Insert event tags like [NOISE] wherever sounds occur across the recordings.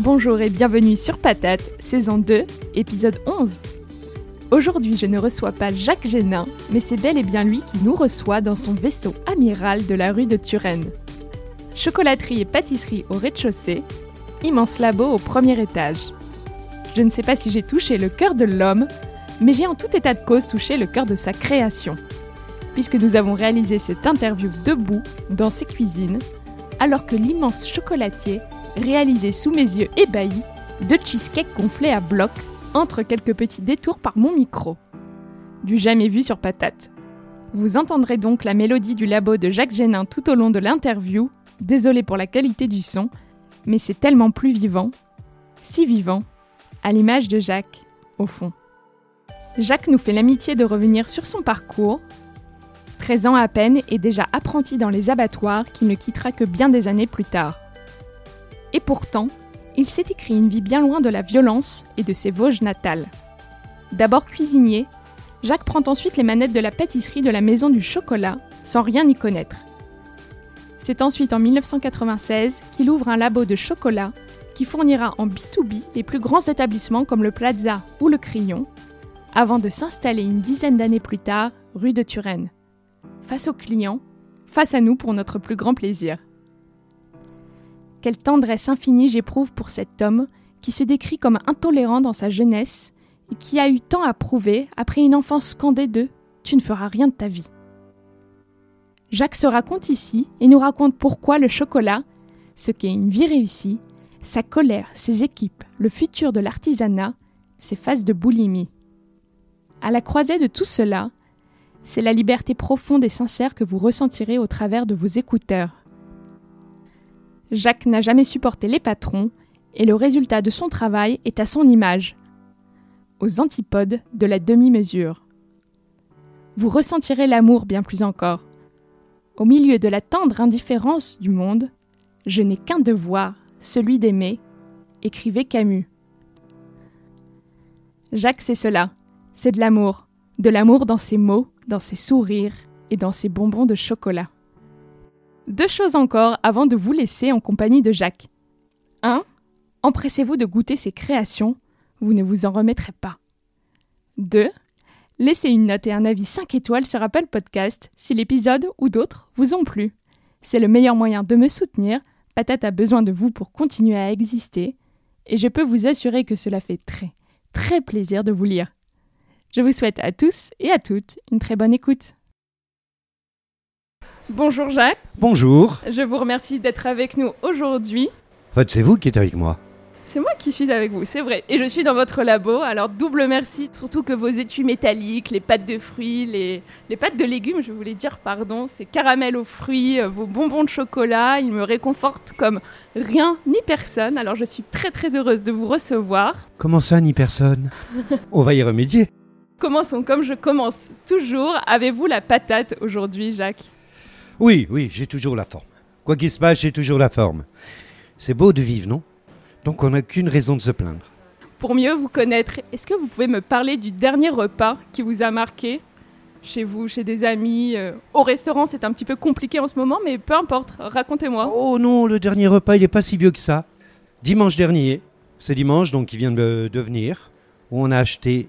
Bonjour et bienvenue sur Patate, saison 2, épisode 11. Aujourd'hui, je ne reçois pas Jacques Génin, mais c'est bel et bien lui qui nous reçoit dans son vaisseau amiral de la rue de Turenne. Chocolaterie et pâtisserie au rez-de-chaussée, immense labo au premier étage. Je ne sais pas si j'ai touché le cœur de l'homme, mais j'ai en tout état de cause touché le cœur de sa création. Puisque nous avons réalisé cette interview debout, dans ses cuisines, alors que l'immense chocolatier réalisé sous mes yeux ébahis, deux cheesecakes gonflés à bloc, entre quelques petits détours par mon micro. Du jamais vu sur patate. Vous entendrez donc la mélodie du labo de Jacques Génin tout au long de l'interview. Désolé pour la qualité du son, mais c'est tellement plus vivant, si vivant, à l'image de Jacques, au fond. Jacques nous fait l'amitié de revenir sur son parcours. 13 ans à peine et déjà apprenti dans les abattoirs qu'il ne quittera que bien des années plus tard. Et pourtant, il s'est écrit une vie bien loin de la violence et de ses Vosges natales. D'abord cuisinier, Jacques prend ensuite les manettes de la pâtisserie de la Maison du Chocolat, sans rien y connaître. C'est ensuite en 1996 qu'il ouvre un labo de chocolat qui fournira en B2B les plus grands établissements comme le Plaza ou le Crayon, avant de s'installer une dizaine d'années plus tard rue de Turenne. Face aux clients, face à nous pour notre plus grand plaisir. Quelle tendresse infinie j'éprouve pour cet homme qui se décrit comme intolérant dans sa jeunesse et qui a eu tant à prouver après une enfance scandée de Tu ne feras rien de ta vie. Jacques se raconte ici et nous raconte pourquoi le chocolat, ce qu'est une vie réussie, sa colère, ses équipes, le futur de l'artisanat, ses phases de boulimie. À la croisée de tout cela, c'est la liberté profonde et sincère que vous ressentirez au travers de vos écouteurs. Jacques n'a jamais supporté les patrons, et le résultat de son travail est à son image, aux antipodes de la demi-mesure. Vous ressentirez l'amour bien plus encore. Au milieu de la tendre indifférence du monde, je n'ai qu'un devoir, celui d'aimer, écrivait Camus. Jacques, c'est cela, c'est de l'amour, de l'amour dans ses mots, dans ses sourires et dans ses bonbons de chocolat. Deux choses encore avant de vous laisser en compagnie de Jacques. 1. Empressez-vous de goûter ses créations, vous ne vous en remettrez pas. 2. Laissez une note et un avis 5 étoiles sur Apple Podcast si l'épisode ou d'autres vous ont plu. C'est le meilleur moyen de me soutenir. Patate a besoin de vous pour continuer à exister. Et je peux vous assurer que cela fait très, très plaisir de vous lire. Je vous souhaite à tous et à toutes une très bonne écoute. Bonjour Jacques. Bonjour. Je vous remercie d'être avec nous aujourd'hui. En fait, c'est vous qui êtes avec moi. C'est moi qui suis avec vous, c'est vrai. Et je suis dans votre labo, alors double merci. Surtout que vos étuis métalliques, les pâtes de fruits, les, les pâtes de légumes, je voulais dire, pardon, ces caramels aux fruits, euh, vos bonbons de chocolat, ils me réconfortent comme rien ni personne. Alors je suis très très heureuse de vous recevoir. Comment ça, ni personne? [LAUGHS] On va y remédier. Commençons comme je commence toujours. Avez-vous la patate aujourd'hui, Jacques? Oui, oui, j'ai toujours la forme. Quoi qu'il se passe, j'ai toujours la forme. C'est beau de vivre, non? Donc on n'a qu'une raison de se plaindre. Pour mieux vous connaître, est-ce que vous pouvez me parler du dernier repas qui vous a marqué? Chez vous, chez des amis euh, Au restaurant, c'est un petit peu compliqué en ce moment, mais peu importe, racontez-moi. Oh non, le dernier repas, il n'est pas si vieux que ça. Dimanche dernier, c'est dimanche, donc il vient de devenir, où on a acheté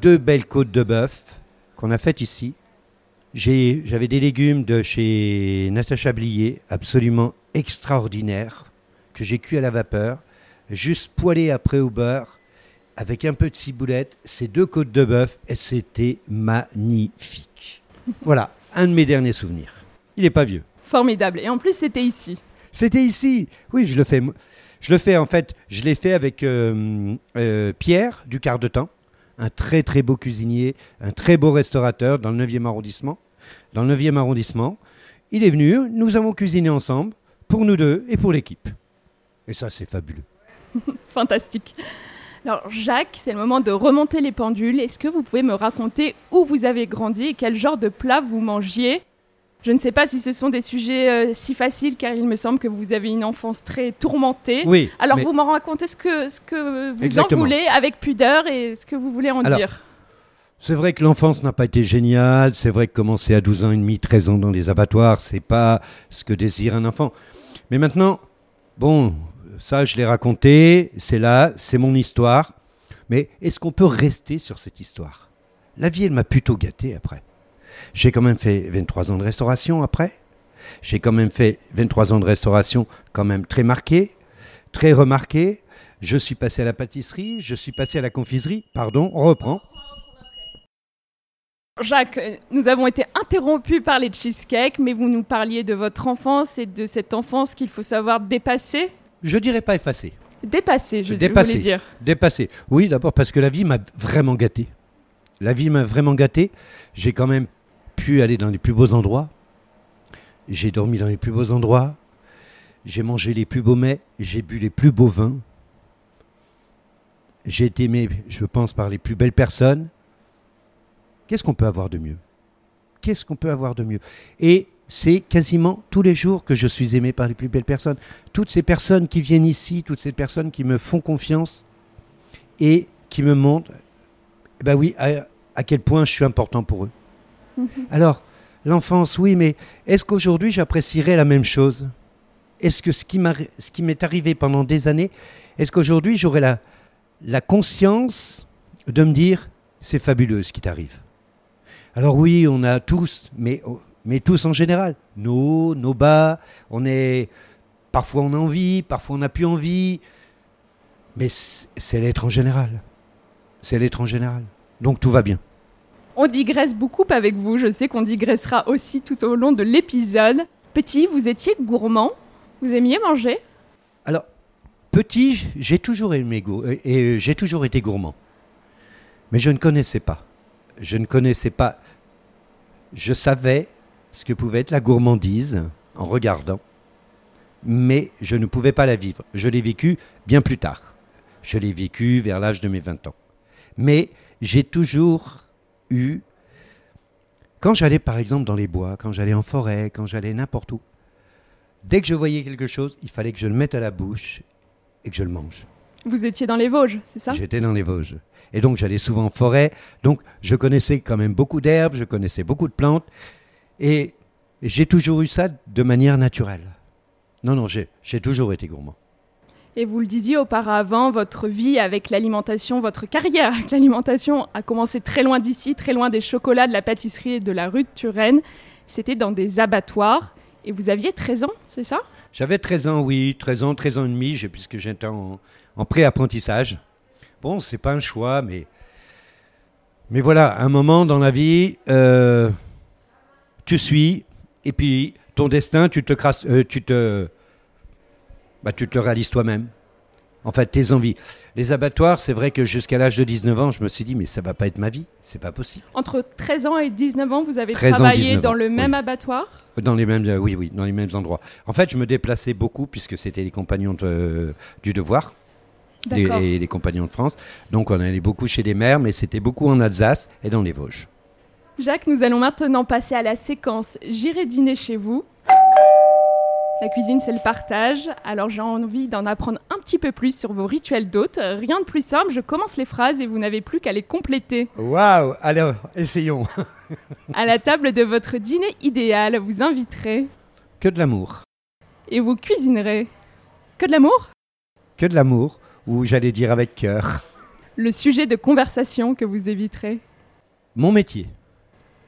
deux belles côtes de bœuf qu'on a faites ici. J'avais des légumes de chez Natacha Blier, absolument extraordinaires, que j'ai cuit à la vapeur, juste poêlé après au beurre, avec un peu de ciboulette, ces deux côtes de bœuf, et c'était magnifique. voilà, un de mes derniers souvenirs. Il n'est pas vieux. Formidable. Et en plus, c'était ici. C'était ici. Oui, je le fais. Je le fais en fait. Je l'ai fait avec euh, euh, Pierre du quart de temps, un très très beau cuisinier, un très beau restaurateur dans le 9e arrondissement. Dans le 9e arrondissement, il est venu. Nous avons cuisiné ensemble pour nous deux et pour l'équipe. Et ça, c'est fabuleux. [LAUGHS] Fantastique. Alors Jacques, c'est le moment de remonter les pendules. Est-ce que vous pouvez me raconter où vous avez grandi et quel genre de plat vous mangiez? Je ne sais pas si ce sont des sujets euh, si faciles car il me semble que vous avez une enfance très tourmentée. Oui. Alors mais- vous m'en racontez ce que, ce que vous Exactement. en voulez avec pudeur et ce que vous voulez en Alors, dire. C'est vrai que l'enfance n'a pas été géniale. C'est vrai que commencer à 12 ans et demi, 13 ans dans les abattoirs, c'est pas ce que désire un enfant. Mais maintenant, bon, ça je l'ai raconté, c'est là, c'est mon histoire. Mais est-ce qu'on peut rester sur cette histoire? La vie, elle m'a plutôt gâté après. J'ai quand même fait 23 ans de restauration après. J'ai quand même fait 23 ans de restauration quand même très marqué, très remarqué. Je suis passé à la pâtisserie, je suis passé à la confiserie. Pardon, on reprend. Jacques, nous avons été interrompus par les cheesecakes, mais vous nous parliez de votre enfance et de cette enfance qu'il faut savoir dépasser. Je dirais pas effacé. Dépasser, je Dépasser. voulais dire. Dépassé. Oui, d'abord parce que la vie m'a vraiment gâté. La vie m'a vraiment gâté. J'ai quand même pu aller dans les plus beaux endroits. J'ai dormi dans les plus beaux endroits. J'ai mangé les plus beaux mets. J'ai bu les plus beaux vins. J'ai été aimé, je pense, par les plus belles personnes. Qu'est-ce qu'on peut avoir de mieux? Qu'est-ce qu'on peut avoir de mieux? Et c'est quasiment tous les jours que je suis aimé par les plus belles personnes. Toutes ces personnes qui viennent ici, toutes ces personnes qui me font confiance et qui me montrent, eh ben oui, à, à quel point je suis important pour eux. Alors, l'enfance, oui, mais est-ce qu'aujourd'hui j'apprécierais la même chose? Est-ce que ce qui m'a- ce qui m'est arrivé pendant des années, est-ce qu'aujourd'hui j'aurais la, la conscience de me dire, c'est fabuleux ce qui t'arrive? Alors oui, on a tous, mais, mais tous en général, nos, nos bas, on est... Parfois on a envie, parfois on n'a plus envie, mais c'est l'être en général. C'est l'être en général. Donc tout va bien. On digresse beaucoup avec vous. Je sais qu'on digressera aussi tout au long de l'épisode. Petit, vous étiez gourmand. Vous aimiez manger? Alors, petit, j'ai toujours aimé euh, et j'ai toujours été gourmand. Mais je ne connaissais pas. Je ne connaissais pas. Je savais ce que pouvait être la gourmandise en regardant, mais je ne pouvais pas la vivre. Je l'ai vécu bien plus tard. Je l'ai vécu vers l'âge de mes 20 ans. Mais j'ai toujours eu quand j'allais par exemple dans les bois, quand j'allais en forêt, quand j'allais n'importe où, dès que je voyais quelque chose, il fallait que je le mette à la bouche et que je le mange. Vous étiez dans les Vosges, c'est ça? J'étais dans les Vosges. Et donc j'allais souvent en forêt. Donc je connaissais quand même beaucoup d'herbes, je connaissais beaucoup de plantes. Et j'ai toujours eu ça de manière naturelle. Non, non, j'ai toujours été gourmand. Et vous le disiez auparavant, votre vie avec l'alimentation, votre carrière avec l'alimentation a commencé très loin d'ici, très loin des chocolats, de la pâtisserie et de la rue de Turenne. C'était dans des abattoirs. Et vous aviez 13 ans, c'est ça? J'avais 13 ans, oui, 13 ans, 13 ans et demi, puisque j'étais en, en pré-apprentissage. Bon, c'est pas un choix, mais. Mais voilà, un moment dans la vie, euh, tu suis, et puis ton destin, tu te crasses, euh, tu te. Bah, tu te le réalises toi-même. En fait, tes envies. Les abattoirs, c'est vrai que jusqu'à l'âge de 19 ans, je me suis dit, mais ça va pas être ma vie, c'est pas possible. Entre 13 ans et 19 ans, vous avez 13 ans, travaillé 19 dans ans, le même oui. abattoir? Dans les mêmes, euh, oui, oui, dans les mêmes endroits. En fait, je me déplaçais beaucoup puisque c'était les compagnons de- du devoir. Les, les- les compagnons de France. Donc on allait beaucoup chez les mères, mais c'était beaucoup en Alsace et dans les Vosges. Jacques, nous allons maintenant passer à la séquence J'irai dîner chez vous. La cuisine, c'est le partage. Alors j'ai envie d'en apprendre un petit peu plus sur vos rituels d'hôtes. Rien de plus simple, je commence les phrases et vous n'avez plus qu'à les compléter. Waouh Alors, essayons. À la table de votre dîner idéal, vous inviterez Que de l'amour. et vous cuisinerez. Que de l'amour? Que de l'amour, ou j'allais dire avec cœur. Le sujet de conversation que vous éviterez. Mon métier.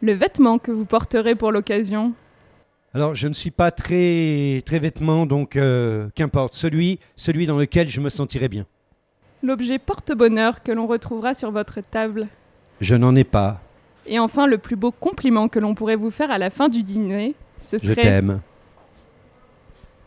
Le vêtement que vous porterez pour l'occasion. Alors, je ne suis pas très, très vêtement, donc euh, qu'importe. Celui, celui dans lequel je me sentirais bien. l'objet porte-bonheur que l'on retrouvera sur votre table Je n'en ai pas. Et enfin, le plus beau compliment que l'on pourrait vous faire à la fin du dîner, ce Je serait... t'aime.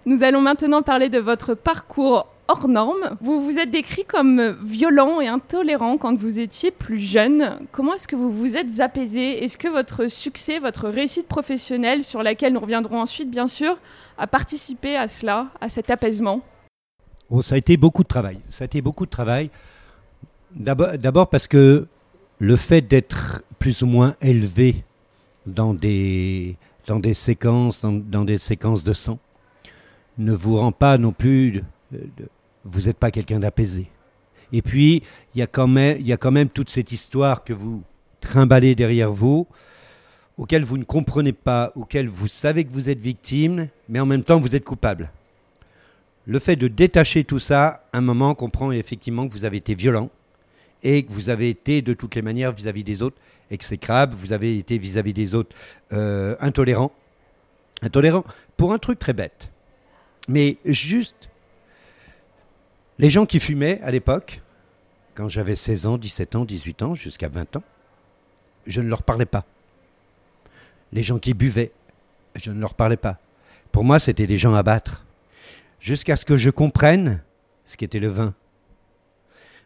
Nous allons maintenant parler de votre parcours hors norme. Vous vous êtes décrit comme violent et intolérant quand vous étiez plus jeune. Comment est-ce que vous vous êtes apaisé? Est-ce que votre succès, votre réussite professionnelle, sur laquelle nous reviendrons ensuite bien sûr, a participé à cela, à cet apaisement? Oh, ça a été beaucoup de travail. Ça a été beaucoup de travail. D'abord parce que le fait d'être plus ou moins élevé dans des, dans des séquences, dans, dans des séquences de sang, ne vous rend pas non plus. Vous n'êtes pas quelqu'un d'apaisé. Et puis, il y, a quand même- toute cette histoire que vous trimballez derrière vous, auquel vous ne comprenez pas, auquel vous savez que vous êtes victime, mais en même temps vous êtes coupable. Le fait de détacher tout ça, à un moment, comprend effectivement que vous avez été violent et que vous avez été de toutes les manières vis-à-vis des autres exécrable, vous avez été vis-à-vis des autres euh, intolérant. Intolérant pour un truc très bête. Mais juste, les gens qui fumaient à l'époque, quand j'avais 16 ans, 17 ans, 18 ans, jusqu'à 20 ans, je ne leur parlais pas. Les gens qui buvaient, je ne leur parlais pas. Pour moi, c'était des gens à battre. Jusqu'à ce que je comprenne ce qu'était le vin.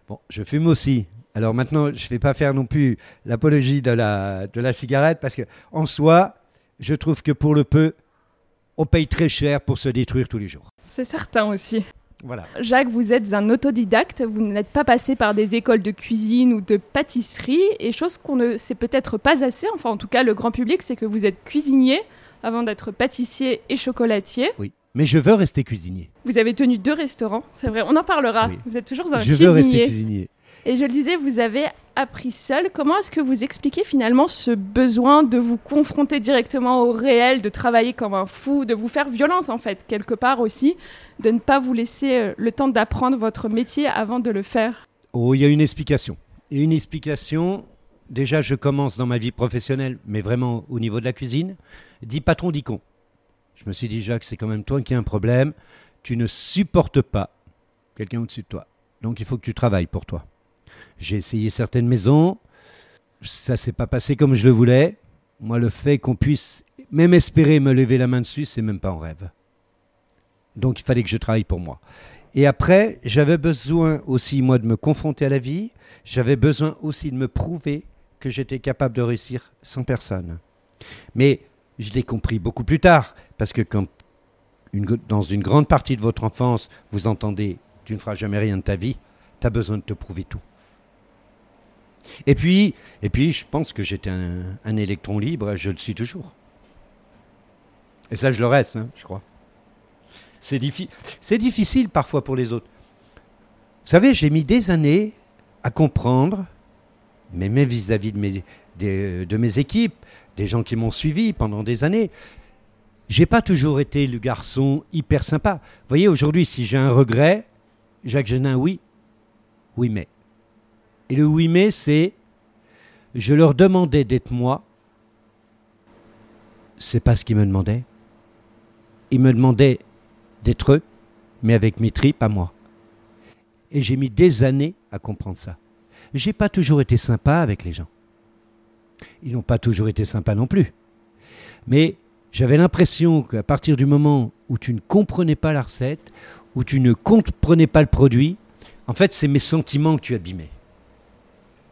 Bon, je fume aussi. Alors maintenant, je ne vais pas faire non plus l'apologie de la, de la cigarette parce que, en soi, je trouve que pour le peu, on paye très cher pour se détruire tous les jours. C'est certain aussi. Voilà. Jacques, vous êtes un autodidacte, vous n'êtes pas passé par des écoles de cuisine ou de pâtisserie, et chose qu'on ne sait peut-être pas assez, enfin en tout cas le grand public, c'est que vous êtes cuisinier avant d'être pâtissier et chocolatier. Oui. Mais je veux rester cuisinier. Vous avez tenu deux restaurants, c'est vrai, on en parlera. Oui. Vous êtes toujours un je veux rester cuisinier. Et je le disais, vous avez appris seul. Comment est-ce que vous expliquez finalement ce besoin de vous confronter directement au réel, de travailler comme un fou, de vous faire violence en fait, quelque part aussi, de ne pas vous laisser euh, le temps d'apprendre votre métier avant de le faire? Oh, il y a une explication. Et une explication, déjà, je commence dans ma vie professionnelle, mais vraiment au niveau de la cuisine. Dit patron, dit con. Je me suis dit, Jacques, c'est quand même toi qui as un problème. Tu ne supportes pas quelqu'un au-dessus de toi. Donc, il faut que tu travailles pour toi. J'ai essayé certaines maisons. Ça s'est pas passé comme je le voulais. Moi, le fait qu'on puisse même espérer me lever la main dessus, c'est même pas en rêve. Donc, il fallait que je travaille pour moi. Et après, j'avais besoin aussi, moi, de me confronter à la vie. J'avais besoin aussi de me prouver que j'étais capable de réussir sans personne. Mais je l'ai compris beaucoup plus tard, parce que quand dans une grande partie de votre enfance, vous entendez tu ne feras jamais rien de ta vie, tu as besoin de te prouver tout. Et puis, et puis je pense que j'étais un, électron libre, je le suis toujours. Et ça, je le reste, hein, je crois. C'est diffi- c'est difficile parfois pour les autres. Vous savez, j'ai mis des années à comprendre, mais même vis-à-vis de mes, de mes équipes, des gens qui m'ont suivi pendant des années, j'ai pas toujours été le garçon hyper sympa. Vous voyez, aujourd'hui, si j'ai un regret, Jacques Genin, oui, oui, mais. Et le oui, mais, c'est je leur demandais d'être moi. C'est pas ce qu'ils me demandaient. Ils me demandaient d'être eux, mais avec mes tripes à moi. Et j'ai mis des années à comprendre ça. J'ai pas toujours été sympa avec les gens. Ils n'ont pas toujours été sympas non plus. Mais j'avais l'impression qu'à partir du moment où tu ne comprenais pas la recette, où tu ne comprenais pas le produit, en fait, c'est mes sentiments que tu abîmais.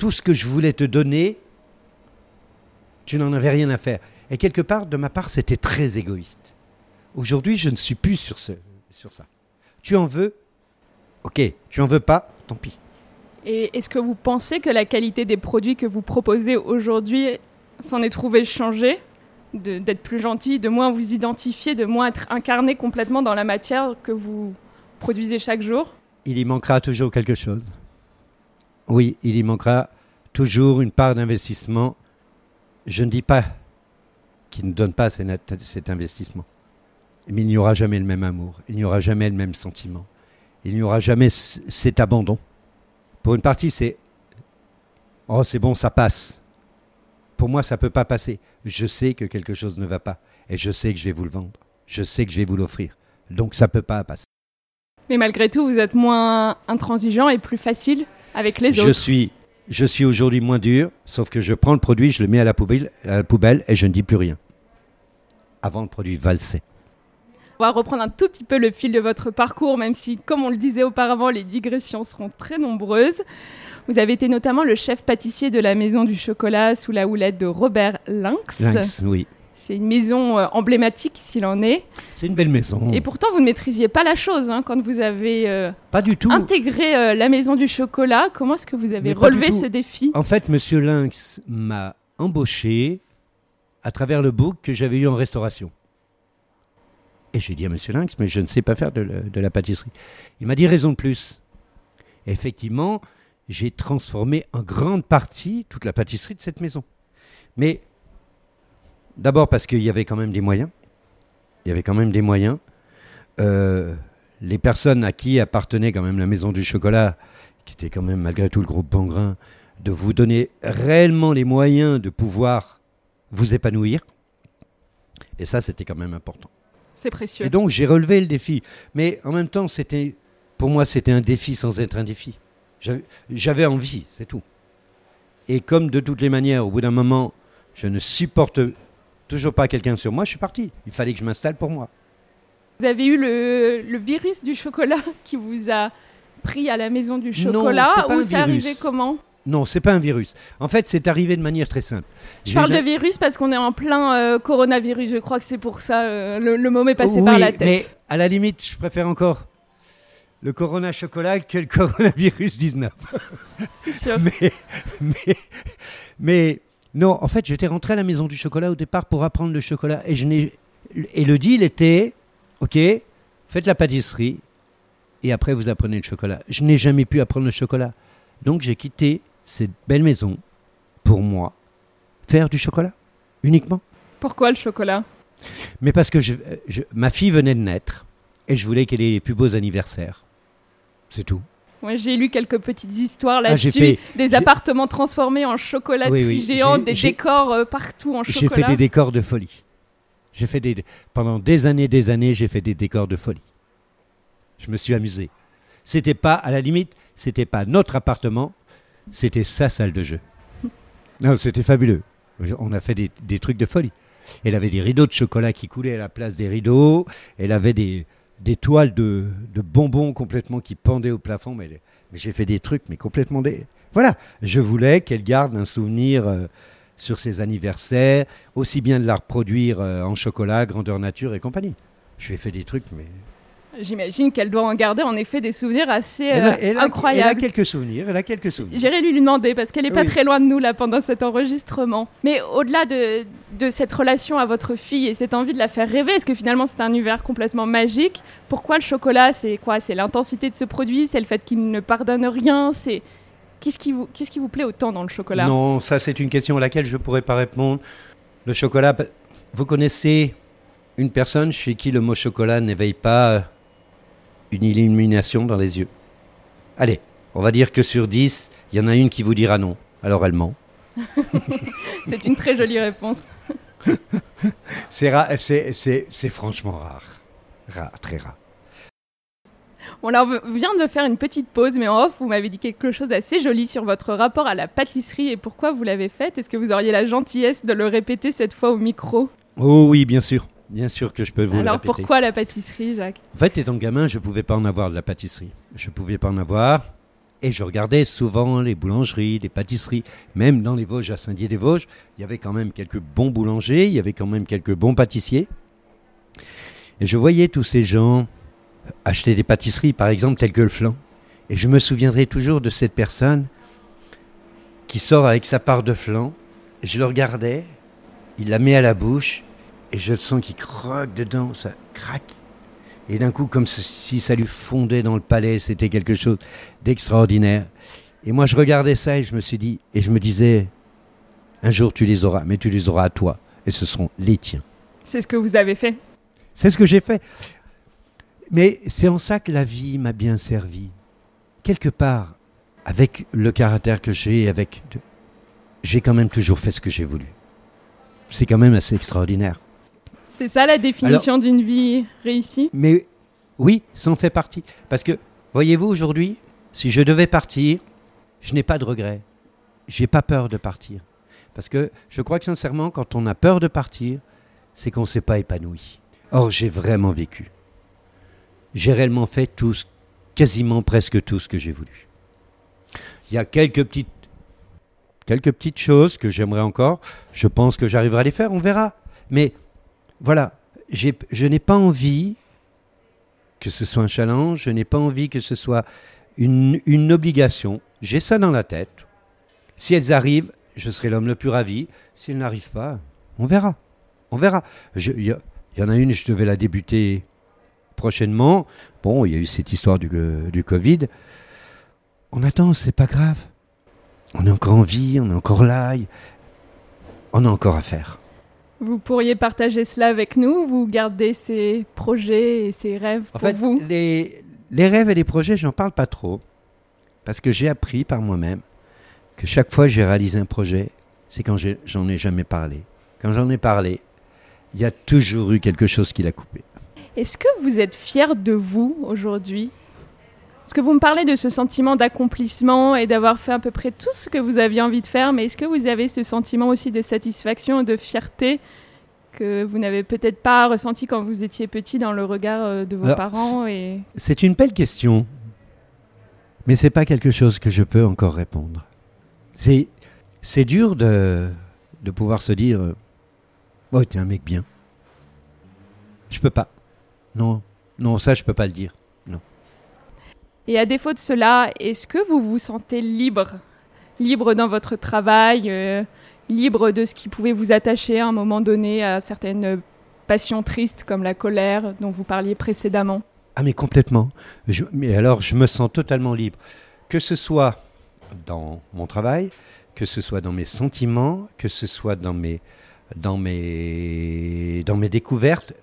Tout ce que je voulais te donner, tu n'en avais rien à faire. Et quelque part, de ma part, c'était très égoïste. Aujourd'hui, je ne suis plus sur, ce, sur ça. Tu en veux? Ok. Tu en veux pas? Tant pis. Et est-ce que vous pensez que la qualité des produits que vous proposez aujourd'hui s'en est trouvé changé De- D'être plus gentil, de moins vous identifier, de moins être incarné complètement dans la matière que vous produisez chaque jour? Il y manquera toujours quelque chose. Oui, il y manquera toujours une part d'investissement. Je ne dis pas qu'il ne donne pas cet investissement. Mais il n'y aura jamais le même amour, il n'y aura jamais le même sentiment, il n'y aura jamais cet abandon. Pour une partie, c'est Oh, c'est bon, ça passe. Pour moi, ça ne peut pas passer. Je sais que quelque chose ne va pas. Et je sais que je vais vous le vendre. Je sais que je vais vous l'offrir. Donc, ça ne peut pas passer. Mais malgré tout, vous êtes moins intransigeant et plus facile avec les Je autres. suis, je suis aujourd'hui moins dur, sauf que je prends le produit, je le mets à la poubelle, à la poubelle et je ne dis plus rien. Avant le produit valsait. On va reprendre un tout petit peu le fil de votre parcours, même si, comme on le disait auparavant, les digressions seront très nombreuses. Vous avez été notamment le chef pâtissier de la Maison du Chocolat sous la houlette de Robert Lynx. Lynx, oui. C'est une maison euh, emblématique s'il en est. C'est une belle maison. Et pourtant, vous ne maîtrisiez pas la chose hein, quand vous avez euh, Pas du tout. intégré euh, la Maison du Chocolat. Comment est-ce que vous avez Mais relevé ce défi? En fait, Monsieur Lynx m'a embauché à travers le book que j'avais eu en restauration. Et j'ai dit à Monsieur Lynx, mais je ne sais pas faire de, la- de la pâtisserie. Il m'a dit raison de plus. Effectivement, j'ai transformé en grande partie toute la pâtisserie de cette maison. Mais d'abord parce qu'il y avait quand même des moyens. Il y avait quand même des moyens. Euh, les personnes à qui appartenait quand même la maison du chocolat, qui était quand même malgré tout le groupe Bongrain, de vous donner réellement les moyens de pouvoir vous épanouir. Et ça, c'était quand même important. C'est précieux. Et donc, j'ai relevé le défi. Mais en même temps, c'était, pour moi, c'était un défi sans être un défi. J'avais envie, c'est tout. Et comme de toutes les manières, au bout d'un moment, je ne supporte toujours pas quelqu'un sur moi, je suis parti. Il fallait que je m'installe pour moi. Vous avez eu le, le virus du chocolat [LAUGHS] qui vous a pris à la Maison du Non, chocolat pas ou c'est arrivé comment Non, c'est pas un virus. En fait, c'est arrivé de manière très simple. Je parle de virus parce qu'on est en plein euh, coronavirus. Je crois que c'est pour ça euh, le, le mot m'est passé oui, par la tête. Mais à la limite, je préfère encore le Corona chocolat que le [LAUGHS] coronavirus 19. C'est sûr. [LAUGHS] mais, mais, mais non, en fait, j'étais rentré à la maison du chocolat au départ pour apprendre le chocolat. Et, je n'ai, et le deal était, OK, faites la pâtisserie et après vous apprenez le chocolat. Je n'ai jamais pu apprendre le chocolat. Donc j'ai quitté cette belle maison pour moi faire du chocolat uniquement. Pourquoi le chocolat? Mais parce que je, je- ma fille venait de naître et je voulais qu'elle ait les plus beaux anniversaires. C'est tout. Ouais, J'ai lu quelques petites histoires Ah, j'ai là-dessus. fait- des j'ai- appartements transformés en chocolaterie Oui, oui, géante, j'ai- des j'ai- décors euh, partout en J'ai chocolat. fait des décors de folie. J'ai fait des pendant des années, des années, j'ai fait des décors de folie. Je me suis amusé. C'était pas à la limite, c'était pas notre appartement, c'était sa salle de jeu. [LAUGHS] Non, c'était fabuleux. On a fait des, des trucs de folie. Elle avait des rideaux de chocolat qui coulaient à la place des rideaux. Elle avait des, des toiles de, bonbons complètement qui pendaient au plafond. Mais, mais j'ai fait des trucs, mais complètement des. Voilà. Je voulais qu'elle garde un souvenir euh, sur ses anniversaires, aussi bien de la reproduire euh, en chocolat, grandeur nature et compagnie. Je lui ai fait des trucs, mais. J'imagine qu'elle doit en garder en effet des souvenirs assez Elle euh, a, elle a- elle a incroyables. quelques souvenirs. Elle a quelques souvenirs. J'irai lui demander parce qu'elle n'est pas très loin de nous là pendant cet enregistrement. Mais au-delà de, de cette relation à votre fille et cette envie de la faire rêver, est-ce que finalement c'est un univers complètement magique? Pourquoi le chocolat C'est quoi? C'est l'intensité de ce produit? C'est le fait qu'il ne pardonne rien? C'est qu'est-ce qui vous qu'est-ce qui vous plaît autant dans le chocolat? Non, ça c'est une question à laquelle je ne pourrais pas répondre. Le chocolat, vous connaissez une personne chez qui le mot chocolat n'éveille pas euh, une illumination dans les yeux Allez, on va dire que sur 10, il y en a une qui vous dira non. Alors elle ment. [LAUGHS] C'est une très jolie réponse. [LAUGHS] C'est ra- c'est- c'est- c'est franchement rare. Rare, très rare. On vient de faire une petite pause, mais en off, vous m'avez dit quelque chose d'assez joli sur votre rapport à la pâtisserie et pourquoi vous l'avez faite. Est-ce que vous auriez la gentillesse de le répéter cette fois au micro? Oh oui, bien sûr. Bien sûr que je peux vous le Alors, répéter. pourquoi la pâtisserie, Jacques? En fait, étant gamin, je ne pouvais pas en avoir de la pâtisserie. Je ne pouvais pas en avoir. Et je regardais souvent les boulangeries, les pâtisseries. Même dans les Vosges, à Saint-Dié-des-Vosges, il y avait quand même quelques bons boulangers, il y avait quand même quelques bons pâtissiers. Et je voyais tous ces gens acheter des pâtisseries, par exemple, telles que le flan. Et je me souviendrai toujours de cette personne qui sort avec sa part de flan. Je le regardais, il la met à la bouche, et je le sens qui croque dedans, ça craque. Et d'un coup, comme si ça lui fondait dans le palais, c'était quelque chose d'extraordinaire. Et moi, je regardais ça et je me suis dit, et je me disais, un jour tu les auras, mais tu les auras à toi, et ce seront les tiens. C'est ce que vous avez fait. C'est ce que j'ai fait. Mais c'est en ça que la vie m'a bien servi. Quelque part, avec le caractère que j'ai, avec, j'ai quand même toujours fait ce que j'ai voulu. C'est quand même assez extraordinaire. C'est ça la définition d'une vie réussie? Mais Oui, ça en fait partie. Parce que, voyez-vous, aujourd'hui, si je devais partir, je n'ai pas de regret. J'ai pas peur de partir. Parce que je crois que sincèrement, quand on a peur de partir, c'est qu'on ne s'est pas épanoui. Or, j'ai vraiment vécu. J'ai réellement fait tout, quasiment presque tout ce que j'ai voulu. Il y a quelques petites, quelques petites choses que j'aimerais encore. Je pense que j'arriverai à les faire, on verra. Mais voilà, je n'ai pas envie que ce soit un challenge, je n'ai pas envie que ce soit une, obligation. J'ai ça dans la tête. Si elles arrivent, je serai l'homme le plus ravi. Si elles n'arrivent pas, on verra. On verra. Il y, en a une, je devais la débuter prochainement. Bon, il y a eu cette histoire du, du Covid. On attend, c'est pas grave. On est encore en vie, on est encore là. On a encore à faire. Vous pourriez partager cela avec nous Vous gardez ces projets et ces rêves En pour fait, vous les, les rêves et les projets, j'en parle pas trop. Parce que j'ai appris par moi-même que chaque fois que j'ai réalisé un projet, c'est quand j'en ai jamais parlé. Quand j'en ai parlé, il y a toujours eu quelque chose qui l'a coupé. Est-ce que vous êtes fier de vous aujourd'hui? Parce que vous me parlez de ce sentiment d'accomplissement et d'avoir fait à peu près tout ce que vous aviez envie de faire, mais est-ce que vous avez ce sentiment aussi de satisfaction et de fierté que vous n'avez peut-être pas ressenti quand vous étiez petit dans le regard euh, de vos Alors, parents et... C'est une belle question, mais c'est pas quelque chose que je peux encore répondre. C'est c'est dur de de pouvoir se dire, oh t'es un mec bien. Je peux pas. Non, non ça je peux pas le dire. Et à défaut de cela, est-ce que vous vous sentez libre? Libre dans votre travail, euh, libre de ce qui pouvait vous attacher à un moment donné à certaines passions tristes comme la colère dont vous parliez précédemment? Ah mais complètement. Mais alors je me sens totalement libre. Que ce soit dans mon travail, que ce soit dans mes sentiments, que ce soit dans mes, dans mes, dans mes découvertes,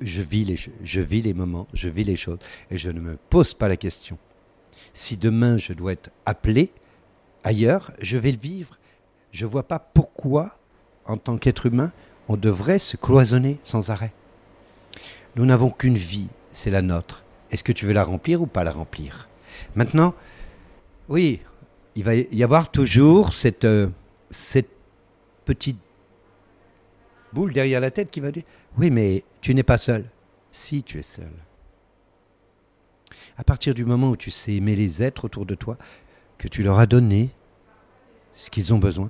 je vis, les, je vis les moments, je vis les choses et je ne me pose pas la question. Si demain je dois être appelé ailleurs, je vais le vivre. Je ne vois pas pourquoi, en tant qu'être humain, on devrait se cloisonner sans arrêt. Nous n'avons qu'une vie, c'est la nôtre. Est-ce que tu veux la remplir ou pas la remplir? Maintenant, oui, il va y avoir toujours cette, euh, cette petite boule derrière la tête qui va dire Oui, mais tu n'es pas seul. Si, tu es seul. À partir du moment où tu sais aimer les êtres autour de toi, que tu leur as donné ce qu'ils ont besoin,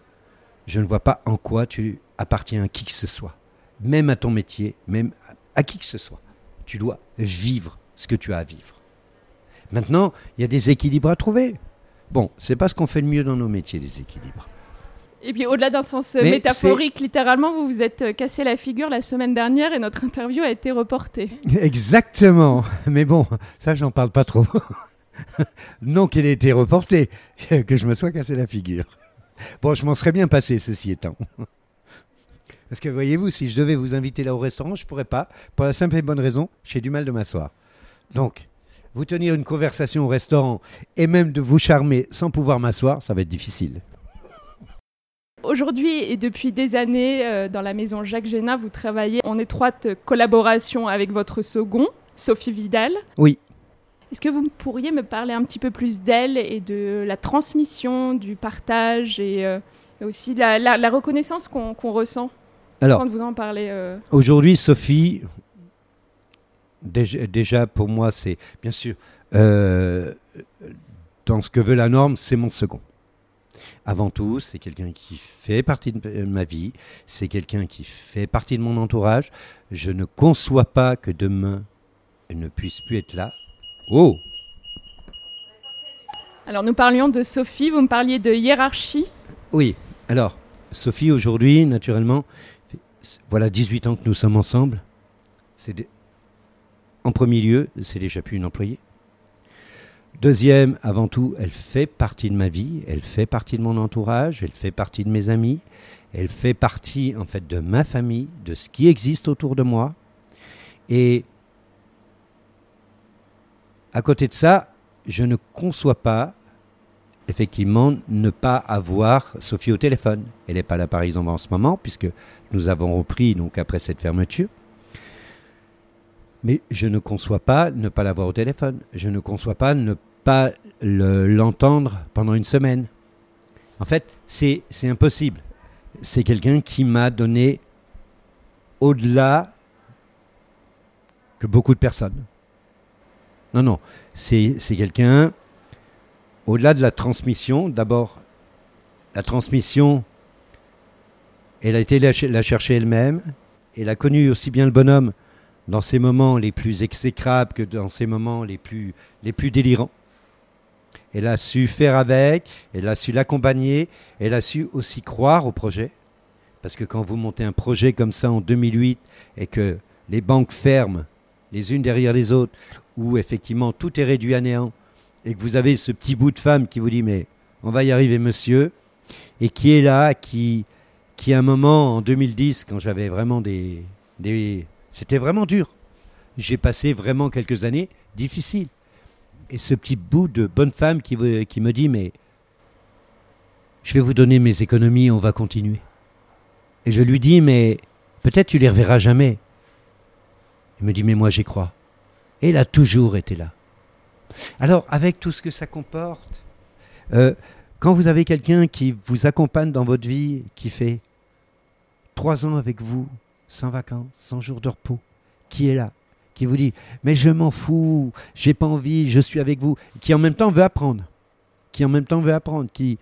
je ne vois pas en quoi tu appartiens à qui que ce soit, même à ton métier, même à qui que ce soit. Tu dois vivre ce que tu as à vivre. Maintenant, il y a des équilibres à trouver. Bon, c'est pas ce qu'on fait le mieux dans nos métiers, les équilibres. Et puis au-delà d'un sens euh, Mais métaphorique, littéralement, vous vous êtes euh, cassé la figure la semaine dernière et notre interview a été reportée. [LAUGHS] Exactement. Mais bon, ça, j'en parle pas trop. [LAUGHS] non qu'il ait été reporté, [LAUGHS] que je me sois cassé la figure. Bon, je m'en serais bien passé, ceci étant. Parce que voyez-vous, si je devais vous inviter là au restaurant, je pourrais pas, pour la simple et bonne raison, j'ai du mal de m'asseoir. Donc, vous tenir une conversation au restaurant et même de vous charmer sans pouvoir m'asseoir, ça va être difficile. Aujourd'hui et depuis des années, euh, dans la maison Jacques Génin, vous travaillez en étroite collaboration avec votre second, Sophie Vidal. Oui. Est-ce que vous pourriez me parler un petit peu plus d'elle et de la transmission, du partage et, euh, et aussi la, la- la reconnaissance qu'on ressent Alors, quand vous en parlez euh, Aujourd'hui, Sophie, déjà, déjà, pour moi, c'est bien sûr, euh, dans ce que veut la norme, c'est mon second. Avant tout, c'est quelqu'un qui fait partie de ma vie, c'est quelqu'un qui fait partie de mon entourage. Je ne conçois pas que demain, elle ne puisse plus être là. Oh Alors nous parlions de Sophie, vous me parliez de hiérarchie. Oui, alors, Sophie, aujourd'hui, naturellement, voilà 18 ans que nous sommes ensemble. C'est En premier lieu, c'est déjà plus une employée. Deuxième, avant tout, elle fait partie de ma vie, elle fait partie de mon entourage, elle fait partie de mes amis, elle fait partie en fait de ma famille, de ce qui existe autour de moi. Et à côté de ça, je ne conçois pas effectivement ne pas avoir Sophie au téléphone. Elle n'est pas là par exemple en ce moment puisque nous avons repris donc après cette fermeture. Mais je ne conçois pas ne pas l'avoir au téléphone. Je ne conçois pas ne pas le- l'entendre pendant une semaine. En fait, c'est impossible. C'est quelqu'un qui m'a donné au-delà que beaucoup de personnes. Non, non, c'est quelqu'un, au-delà de la transmission, d'abord, la transmission, elle a été la, la chercher elle-même, elle a connu aussi bien le bonhomme dans ses moments les plus exécrables que dans ses moments les plus délirants. Elle a su faire avec, elle a su l'accompagner, elle a su aussi croire au projet. Parce que quand vous montez un projet comme ça en 2008 et que les banques ferment les unes derrière les autres, où effectivement tout est réduit à néant, et que vous avez ce petit bout de femme qui vous dit mais on va y arriver monsieur, et qui est là, qui, qui à un moment en 2010, quand j'avais vraiment des... des C'était vraiment dur. J'ai passé vraiment quelques années difficiles. Et ce petit bout de bonne femme qui, me dit mais je vais vous donner mes économies, on va continuer. Et je lui dis mais peut-être tu les reverras jamais. Il me dit mais moi j'y crois. Et il a toujours été là. Alors avec tout ce que ça comporte, euh, quand vous avez quelqu'un qui vous accompagne dans votre vie, qui fait trois ans avec vous, sans vacances, sans jours de repos, qui est là, qui vous dit mais je m'en fous, j'ai pas envie, je suis avec vous, qui en même temps veut apprendre, qui en même temps veut apprendre, qui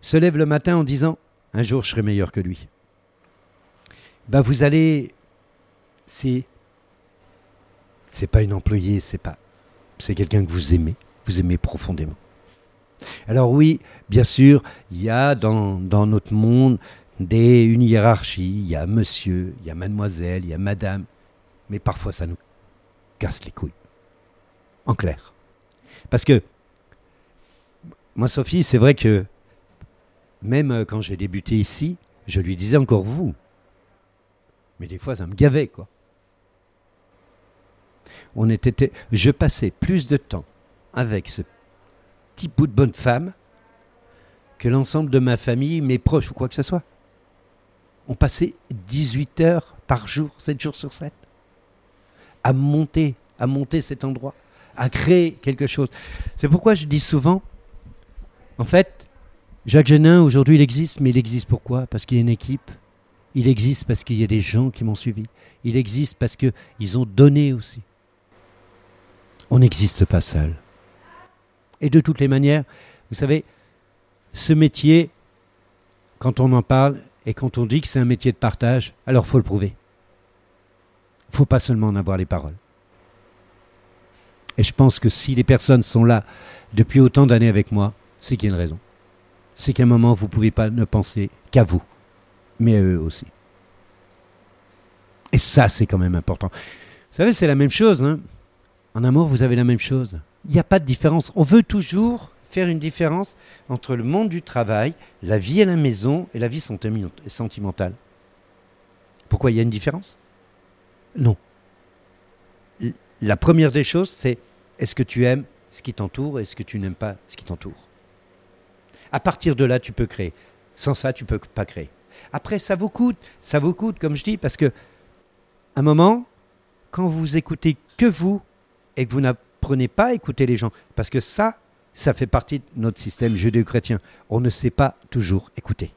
se lève le matin en disant un jour je serai meilleur que lui. Ben vous allez, c'est, c'est pas une employée, c'est pas, c'est quelqu'un que vous aimez, vous aimez profondément. Alors oui, bien sûr, il y a dans, dans notre monde des, une hiérarchie, il y a monsieur, il y a mademoiselle, il y a madame, mais parfois ça nous casse les couilles. En clair. Parce que, moi Sophie, c'est vrai que même euh, quand j'ai débuté ici, je lui disais encore vous. Mais des fois, ça me gavait, quoi. On était, je passais plus de temps avec ce petit bout de bonne femme que l'ensemble de ma famille, mes proches ou quoi que ce soit. On passait 18 heures par jour, 7 jours sur 7, à monter, à monter cet endroit, à créer quelque chose. C'est pourquoi je dis souvent, en fait, Jacques Genin, aujourd'hui, il existe, mais il existe pourquoi? Parce qu'il y a une équipe. Il existe parce qu'il y a des gens qui m'ont suivi. Il existe parce qu'ils ont donné aussi. On n'existe pas seul. Et de toutes les manières, vous savez, ce métier, quand on en parle et quand on dit que c'est un métier de partage, alors faut le prouver. Faut pas seulement en avoir les paroles. Et je pense que si les personnes sont là depuis autant d'années avec moi, c'est qu'il y a une raison. C'est qu'à un moment, vous ne pouvez pas ne penser qu'à vous, mais à eux aussi. Et ça, c'est quand même important. Vous savez, c'est la même chose. hein. En amour, vous avez la même chose. Il n'y a pas de différence. On veut toujours faire une différence entre le monde du travail, la vie à la maison et la vie sentimentale. Pourquoi il y a une différence? Non. La première des choses, c'est est-ce que tu aimes ce qui t'entoure et est-ce que tu n'aimes pas ce qui t'entoure? À partir de là, tu peux créer. Sans ça, tu peux pas créer. Après, ça vous coûte, ça vous coûte, comme je dis, parce que un moment, quand vous écoutez que vous et que vous n'apprenez pas à écouter les gens, parce que ça, ça fait partie de notre système judéo-chrétien. On ne sait pas toujours écouter.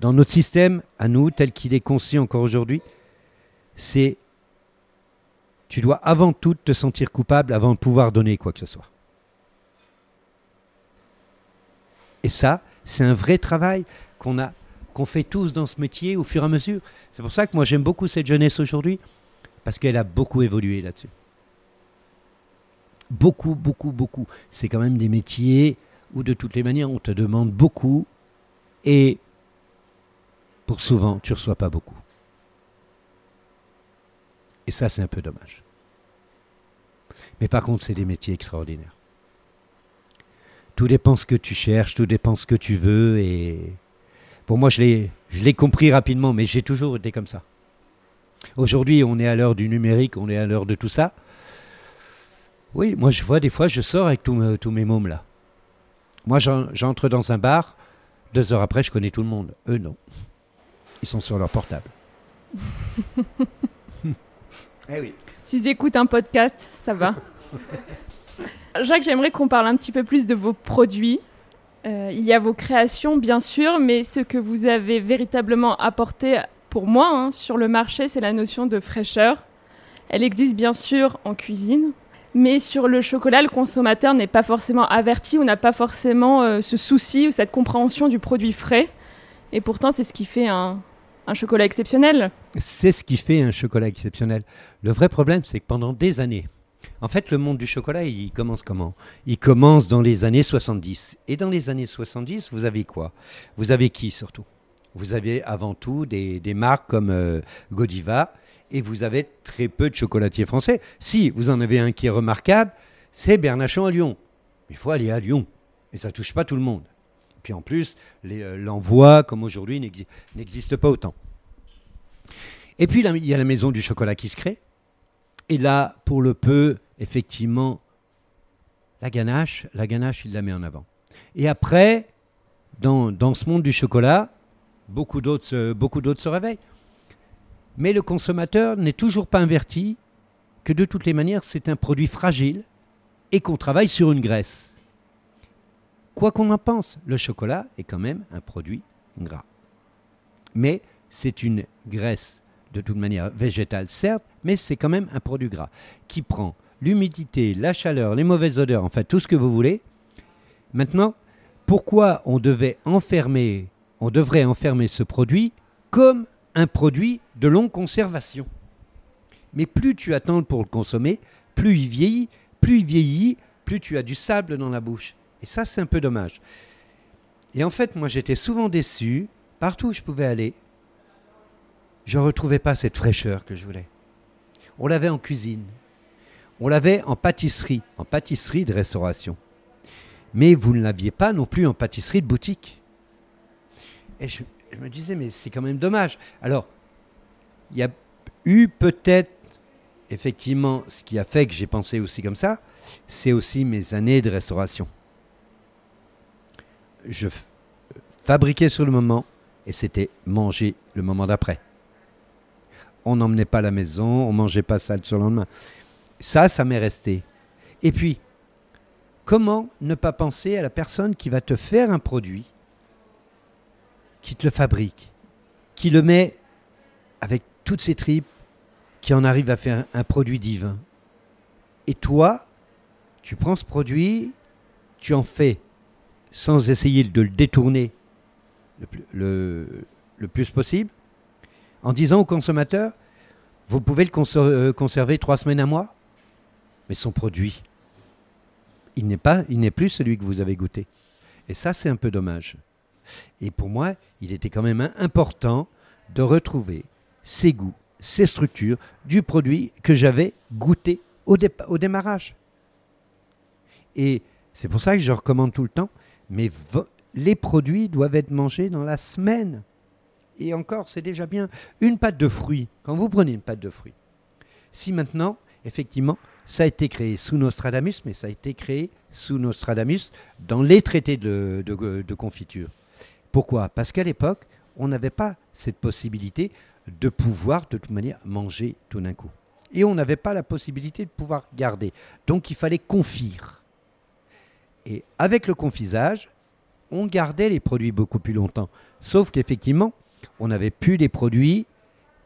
Dans notre système, à nous, tel qu'il est conçu encore aujourd'hui, c'est tu dois avant tout te sentir coupable avant de pouvoir donner quoi que ce soit. Et ça, c'est un vrai travail qu'on a qu'on fait tous dans ce métier au fur et à mesure. C'est pour ça que moi j'aime beaucoup cette jeunesse aujourd'hui parce qu'elle a beaucoup évolué là-dessus. Beaucoup, beaucoup, beaucoup. C'est quand même des métiers où de toutes les manières on te demande beaucoup et pour souvent tu reçois pas beaucoup. Et ça c'est un peu dommage. Mais par contre c'est des métiers extraordinaires. Tout dépend ce que tu cherches, tout dépend ce que tu veux et pour moi je l'ai compris rapidement mais j'ai toujours été comme ça. Aujourd'hui, on est à l'heure du numérique, on est à l'heure de tout ça. Oui, moi je vois des fois, je sors avec tous mes, mômes là. Moi j'en- j'entre dans un bar, deux heures après je connais tout le monde. Eux non. Ils sont sur leur portable. Eh oui. S'ils écoutent un podcast, ça va. [LAUGHS] Jacques, j'aimerais qu'on parle un petit peu plus de vos produits. Euh, il y a vos créations, bien sûr, mais ce que vous avez véritablement apporté pour moi hein, sur le marché, c'est la notion de fraîcheur. Elle existe bien sûr en cuisine, mais sur le chocolat, le consommateur n'est pas forcément averti ou n'a pas forcément euh, ce souci ou cette compréhension du produit frais. Et pourtant, c'est ce qui fait un, un chocolat exceptionnel. C'est ce qui fait un chocolat exceptionnel. Le vrai problème, c'est que pendant des années, en fait, le monde du chocolat, il commence comment? Il commence dans les années 70. Et dans les années 70, vous avez quoi? Vous avez qui surtout? Vous avez avant tout des, marques comme euh, Godiva et vous avez très peu de chocolatiers français. Si, vous en avez un qui est remarquable, c'est Bernachon à Lyon. Il faut aller à Lyon. Et ça touche pas tout le monde. Puis en plus, euh, l'envoi, comme aujourd'hui, n'exi- n'existe pas autant. Et puis il y a la maison du chocolat qui se crée. Et là, pour le peu, effectivement, la ganache, la ganache, il la met en avant. Et après, dans, dans ce monde du chocolat, beaucoup d'autres, se- beaucoup d'autres se réveillent. Mais le consommateur n'est toujours pas averti que de toutes les manières, c'est un produit fragile et qu'on travaille sur une graisse. Quoi qu'on en pense, le chocolat est quand même un produit gras. Mais c'est une graisse de toute manière végétale, certes, mais c'est quand même un produit gras qui prend l'humidité, la chaleur, les mauvaises odeurs, enfin tout ce que vous voulez. Maintenant, pourquoi on devait enfermer, on devrait enfermer ce produit comme un produit de longue conservation? Mais plus tu attends pour le consommer, plus il vieillit, plus il vieillit, plus tu as du sable dans la bouche. Et ça, c'est un peu dommage. Et en fait, moi, j'étais souvent déçu, partout où je pouvais aller, je ne retrouvais pas cette fraîcheur que je voulais. On l'avait en cuisine, on l'avait en pâtisserie, en pâtisserie de restauration. Mais vous ne l'aviez pas non plus en pâtisserie de boutique. Et je, me disais, mais c'est quand même dommage. Alors, il y a eu peut-être, effectivement, ce qui a fait que j'ai pensé aussi comme ça, c'est aussi mes années de restauration. Je fabriquais sur le moment et c'était manger le moment d'après. On n'emmenait pas la maison, on mangeait pas ça le lendemain. Ça, ça m'est resté. Et puis, comment ne pas penser à la personne qui va te faire un produit, qui te le fabrique, qui le met avec toutes ses tripes, qui en arrive à faire un produit divin? Et toi, tu prends ce produit, tu en fais sans essayer de le détourner le, plus- le- le plus possible, en disant au consommateur, vous pouvez le euh, conserver trois semaines à mois, mais son produit, il n'est pas, il n'est plus celui que vous avez goûté. Et ça, c'est un peu dommage. Et pour moi, il était quand même important de retrouver ses goûts, ses structures du produit que j'avais goûté au démarrage. Et c'est pour ça que je recommande tout le temps, mais les produits doivent être mangés dans la semaine. Et encore, c'est déjà bien. Une pâte de fruits, quand vous prenez une pâte de fruits, si maintenant, effectivement, ça a été créé sous Nostradamus, mais ça a été créé sous Nostradamus dans les traités de confiture. Pourquoi? Parce qu'à l'époque, on n'avait pas cette possibilité de pouvoir, de toute manière, manger tout d'un coup. Et on n'avait pas la possibilité de pouvoir garder. Donc il fallait confire. Et avec le confisage, on gardait les produits beaucoup plus longtemps. Sauf qu'effectivement, on n'avait plus des produits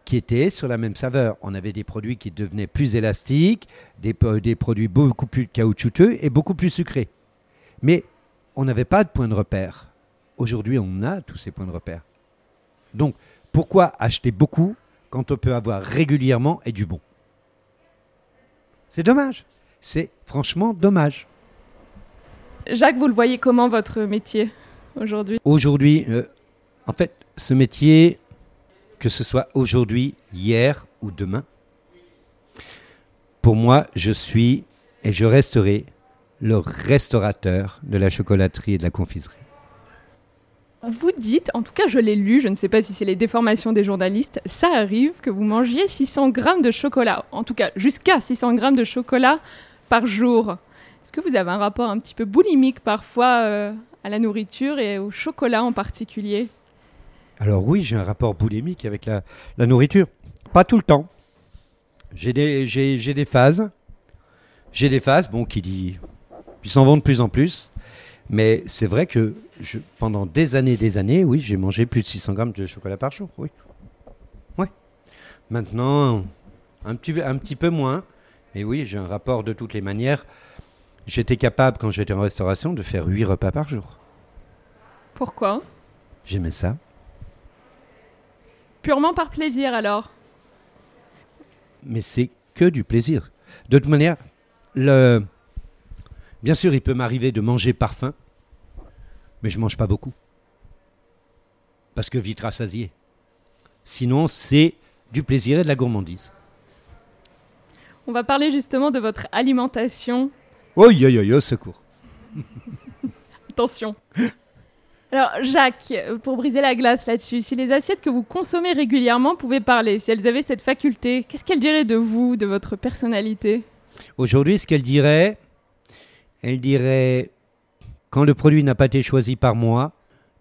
qui étaient sur la même saveur. On avait des produits qui devenaient plus élastiques, des, produits beaucoup plus caoutchouteux et beaucoup plus sucrés. Mais on n'avait pas de point de repère. Aujourd'hui, on a tous ces points de repère. Donc, pourquoi acheter beaucoup quand on peut avoir régulièrement et du bon? C'est dommage. C'est franchement dommage. Jacques, vous le voyez comment votre métier aujourd'hui? Aujourd'hui, euh, en fait, ce métier, que ce soit aujourd'hui, hier ou demain, pour moi, je suis et je resterai le restaurateur de la chocolaterie et de la confiserie. Vous dites, en tout cas je l'ai lu, je ne sais pas si c'est les déformations des journalistes, ça arrive que vous mangiez 600 grammes de chocolat, en tout cas jusqu'à 600 grammes de chocolat par jour. Est-ce que vous avez un rapport un petit peu boulimique parfois euh, à la nourriture et au chocolat en particulier? Alors oui, j'ai un rapport boulimique avec la, nourriture. Pas tout le temps. J'ai des, phases. J'ai des phases, bon, qui s'en vont de plus en plus. Mais c'est vrai que pendant des années des années, oui, j'ai mangé plus de 600 grammes de chocolat par jour, oui. Ouais. Maintenant, un petit, un petit peu moins. Mais oui, j'ai un rapport de toutes les manières. J'étais capable, quand j'étais en restauration, de faire 8 repas par jour. Pourquoi? J'aimais ça. Purement par plaisir alors? Mais c'est que du plaisir. De toute manière, le... bien sûr, il peut m'arriver de manger par faim, mais je mange pas beaucoup. Parce que vite rassasié. Sinon, c'est du plaisir et de la gourmandise. On va parler justement de votre alimentation. Oh, yo, yo, yo, secours. [LAUGHS] Attention. Alors, Jacques, pour briser la glace là-dessus, si les assiettes que vous consommez régulièrement pouvaient parler, si elles avaient cette faculté, qu'est-ce qu'elles diraient de vous, de votre personnalité? Aujourd'hui, ce qu'elle dirait, elle dirait quand le produit n'a pas été choisi par moi,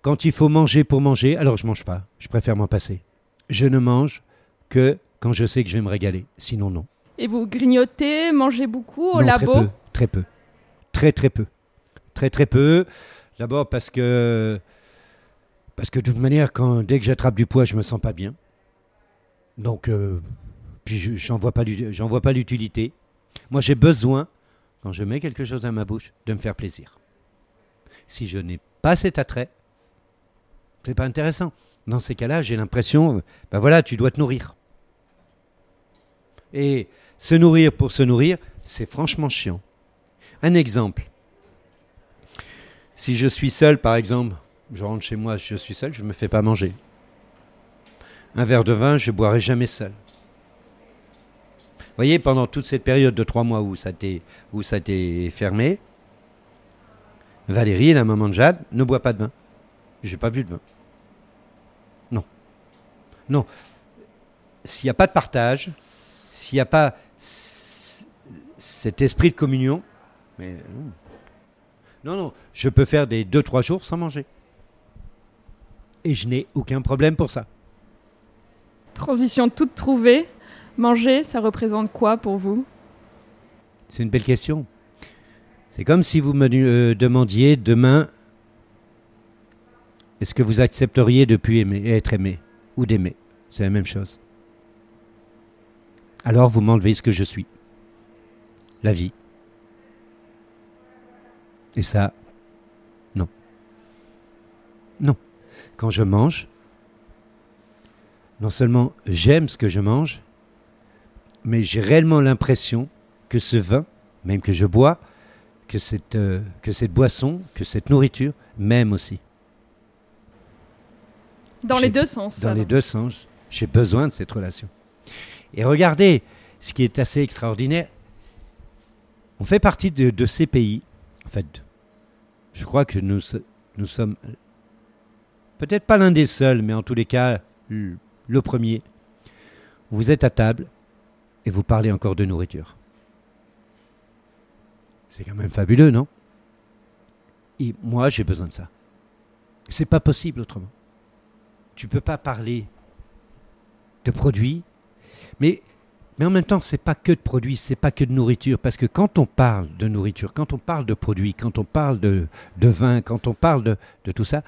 quand il faut manger pour manger, alors je mange pas. Je préfère m'en passer. Je ne mange que quand je sais que je vais me régaler. Sinon, non. Et vous grignotez, mangez beaucoup au Non, labo? Très peu. Très peu. Très très peu. Très très peu. D'abord parce que parce que de toute manière, quand dès que j'attrape du poids, je me sens pas bien. Donc, euh, puis je- j'en vois pas vois pas l'utilité. Moi, j'ai besoin quand je mets quelque chose dans ma bouche de me faire plaisir. Si je n'ai pas cet attrait, c'est pas intéressant. Dans ces cas-là, j'ai l'impression, ben voilà, tu dois te nourrir. Et se nourrir pour se nourrir, c'est franchement chiant. Un exemple. Si je suis seul, par exemple, je rentre chez moi, je suis seul, je ne me fais pas manger. Un verre de vin, je boirai jamais seul. Vous voyez, pendant toute cette période de trois mois où ça été fermé, Valérie, la maman de Jade, ne boit pas de vin. J'ai pas bu de vin. Non. Non. S'il n'y a pas de partage, s'il n'y a pas cet esprit de communion, mais non. non, non, je peux faire des 2-3 jours sans manger. Et je n'ai aucun problème pour ça. Transition toute trouvée. Manger, ça représente quoi pour vous? C'est une belle question. C'est comme si vous me euh, demandiez demain est-ce que vous accepteriez de plus aimer, être aimé ou d'aimer? C'est la même chose. Alors vous m'enlevez ce que je suis. La vie. Et ça, non. Non. Quand je mange, non seulement j'aime ce que je mange, mais j'ai réellement l'impression que ce vin, même que je bois, que cette, euh, que cette boisson, que cette nourriture m'aime aussi. Dans les deux sens. Dans les deux sens, j'ai besoin de cette relation. Et regardez, ce qui est assez extraordinaire, on fait partie de, de ces pays, en fait, je crois que nous, nous sommes peut-être pas l'un des seuls, mais en tous les cas, le premier. Vous êtes à table et vous parlez encore de nourriture. C'est quand même fabuleux, non? Et moi, j'ai besoin de ça. C'est pas possible autrement tu peux pas parler de produits, mais, mais en même temps, c'est pas que de produits, c'est pas que de nourriture, parce que quand on parle de nourriture, quand on parle de produits, quand on parle de, de vin, quand on parle de, de tout ça,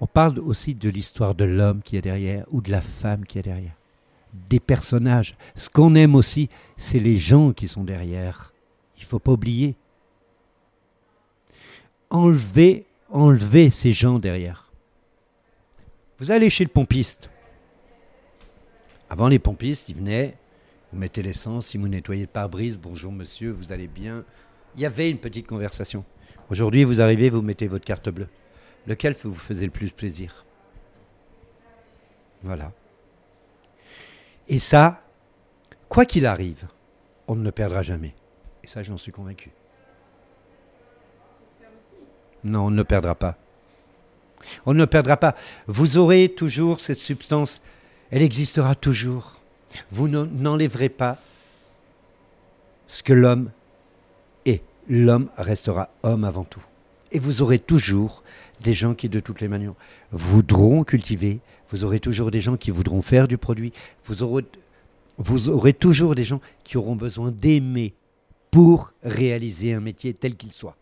on parle aussi de l'histoire de l'homme qui est derrière ou de la femme qui est derrière, des personnages. Ce qu'on aime aussi, c'est les gens qui sont derrière. Il faut pas oublier. Enlever, enlever ces gens derrière. Vous allez chez le pompiste. Avant, les pompistes, ils venaient, vous mettez l'essence, ils vous nettoyaient le pare-brise, bonjour monsieur, vous allez bien. Il y avait une petite conversation. Aujourd'hui, vous arrivez, vous mettez votre carte bleue. Lequel vous faisait le plus plaisir? Voilà. Et ça, quoi qu'il arrive, on ne le perdra jamais. Et ça, j'en suis convaincu. Non, on ne le perdra pas. On ne le perdra pas. Vous aurez toujours cette substance. Elle existera toujours. Vous n'en- n'enlèverez pas ce que l'homme est. L'homme restera homme avant tout. Et vous aurez toujours des gens qui, de toutes les manières, voudront cultiver. Vous aurez toujours des gens qui voudront faire du produit. Vous aurez toujours des gens qui auront besoin d'aimer pour réaliser un métier tel qu'il soit.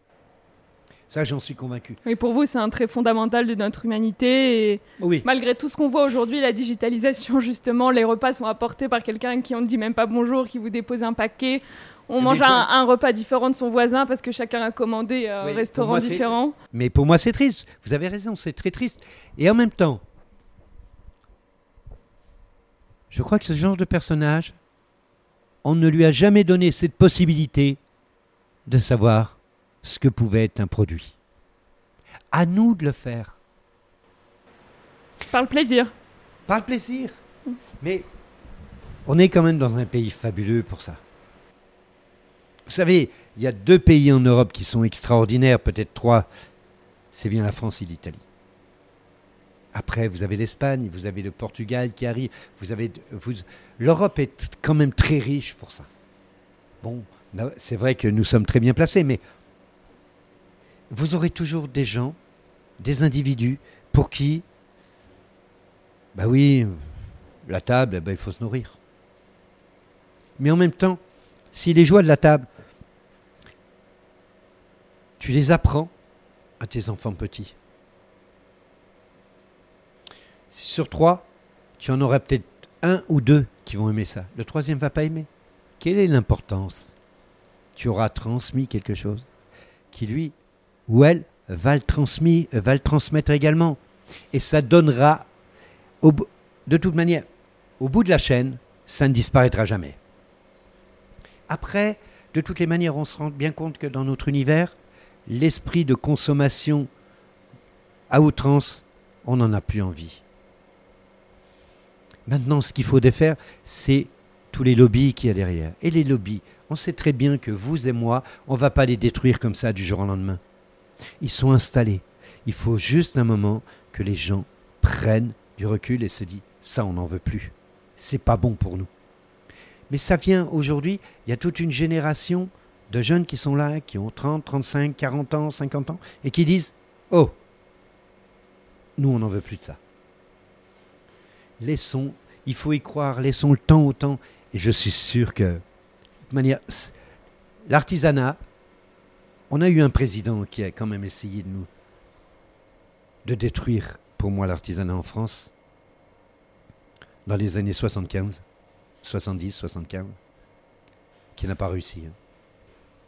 Ça, j'en suis convaincu. Et pour vous, c'est un trait fondamental de notre humanité. Et Oui. malgré tout ce qu'on voit aujourd'hui, la digitalisation, [LAUGHS] justement, les repas sont apportés par quelqu'un qui on ne dit même pas bonjour, qui vous dépose un paquet. On Mais mange un, un repas différent de son voisin parce que chacun a commandé euh, Oui, un pour restaurant moi, différent. Mais pour moi, c'est triste. Vous avez raison, c'est très triste. Et en même temps, je crois que ce genre de personnage, on ne lui a jamais donné cette possibilité de savoir ce que pouvait être un produit. À nous de le faire. Par le plaisir. Par le plaisir. Mais on est quand même dans un pays fabuleux pour ça. Vous savez, il y a deux pays en Europe qui sont extraordinaires, peut-être trois. C'est bien la France et l'Italie. Après, vous avez l'Espagne, vous avez le Portugal qui arrive. Vous avez, vous, l'Europe est quand même très riche pour ça. Bon, là, c'est vrai que nous sommes très bien placés, mais vous aurez toujours des gens, des individus pour qui bah oui, la table, eh ben, il faut se nourrir. Mais en même temps, si les joies de la table, tu les apprends à tes enfants petits. Sur trois, tu en auras peut-être un ou deux qui vont aimer ça. Le troisième va pas aimer. Quelle est l'importance? Tu auras transmis quelque chose qui lui ou elle va le, transmis, va le transmettre également. Et ça donnera de toute manière, au bout de la chaîne, ça ne disparaîtra jamais. Après, de toutes les manières, on se rend bien compte que dans notre univers, l'esprit de consommation à outrance, on n'en a plus envie. Maintenant, ce qu'il faut défaire, c'est tous les lobbies qu'il y a derrière. Et les lobbies, on sait très bien que vous et moi, on ne va pas les détruire comme ça du jour au lendemain. Ils sont installés. Il faut juste un moment que les gens prennent du recul et se disent ça, on n'en veut plus. C'est pas bon pour nous. Mais ça vient aujourd'hui, il y a toute une génération de jeunes qui sont là, qui ont 30, 35, 40 ans, 50 ans, et qui disent Oh, nous, on n'en veut plus de ça. Laissons, il faut y croire, laissons le temps au temps, et je suis sûr que, de manière, l'artisanat, on a eu un président qui a quand même essayé de nous de détruire, pour moi, l'artisanat en France dans les années 75, 70, 75, qui n'a pas réussi. hein.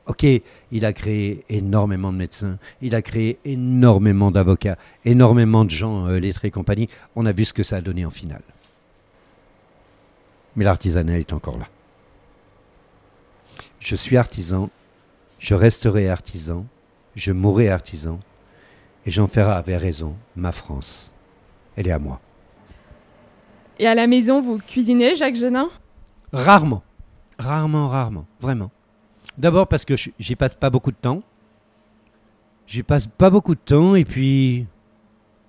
Ok, il a créé énormément de médecins, il a créé énormément d'avocats, énormément de gens euh, lettrés et compagnie. On a vu ce que ça a donné en finale. Mais l'artisanat est encore là. Je suis artisan, je resterai artisan, je mourrai artisan, et j'en ferai avec raison ma France. Elle est à moi. Et à la maison, vous cuisinez, Jacques Genin? Rarement. Rarement, rarement. Vraiment. D'abord parce que je- j'y passe pas beaucoup de temps. J'y passe pas beaucoup de temps et puis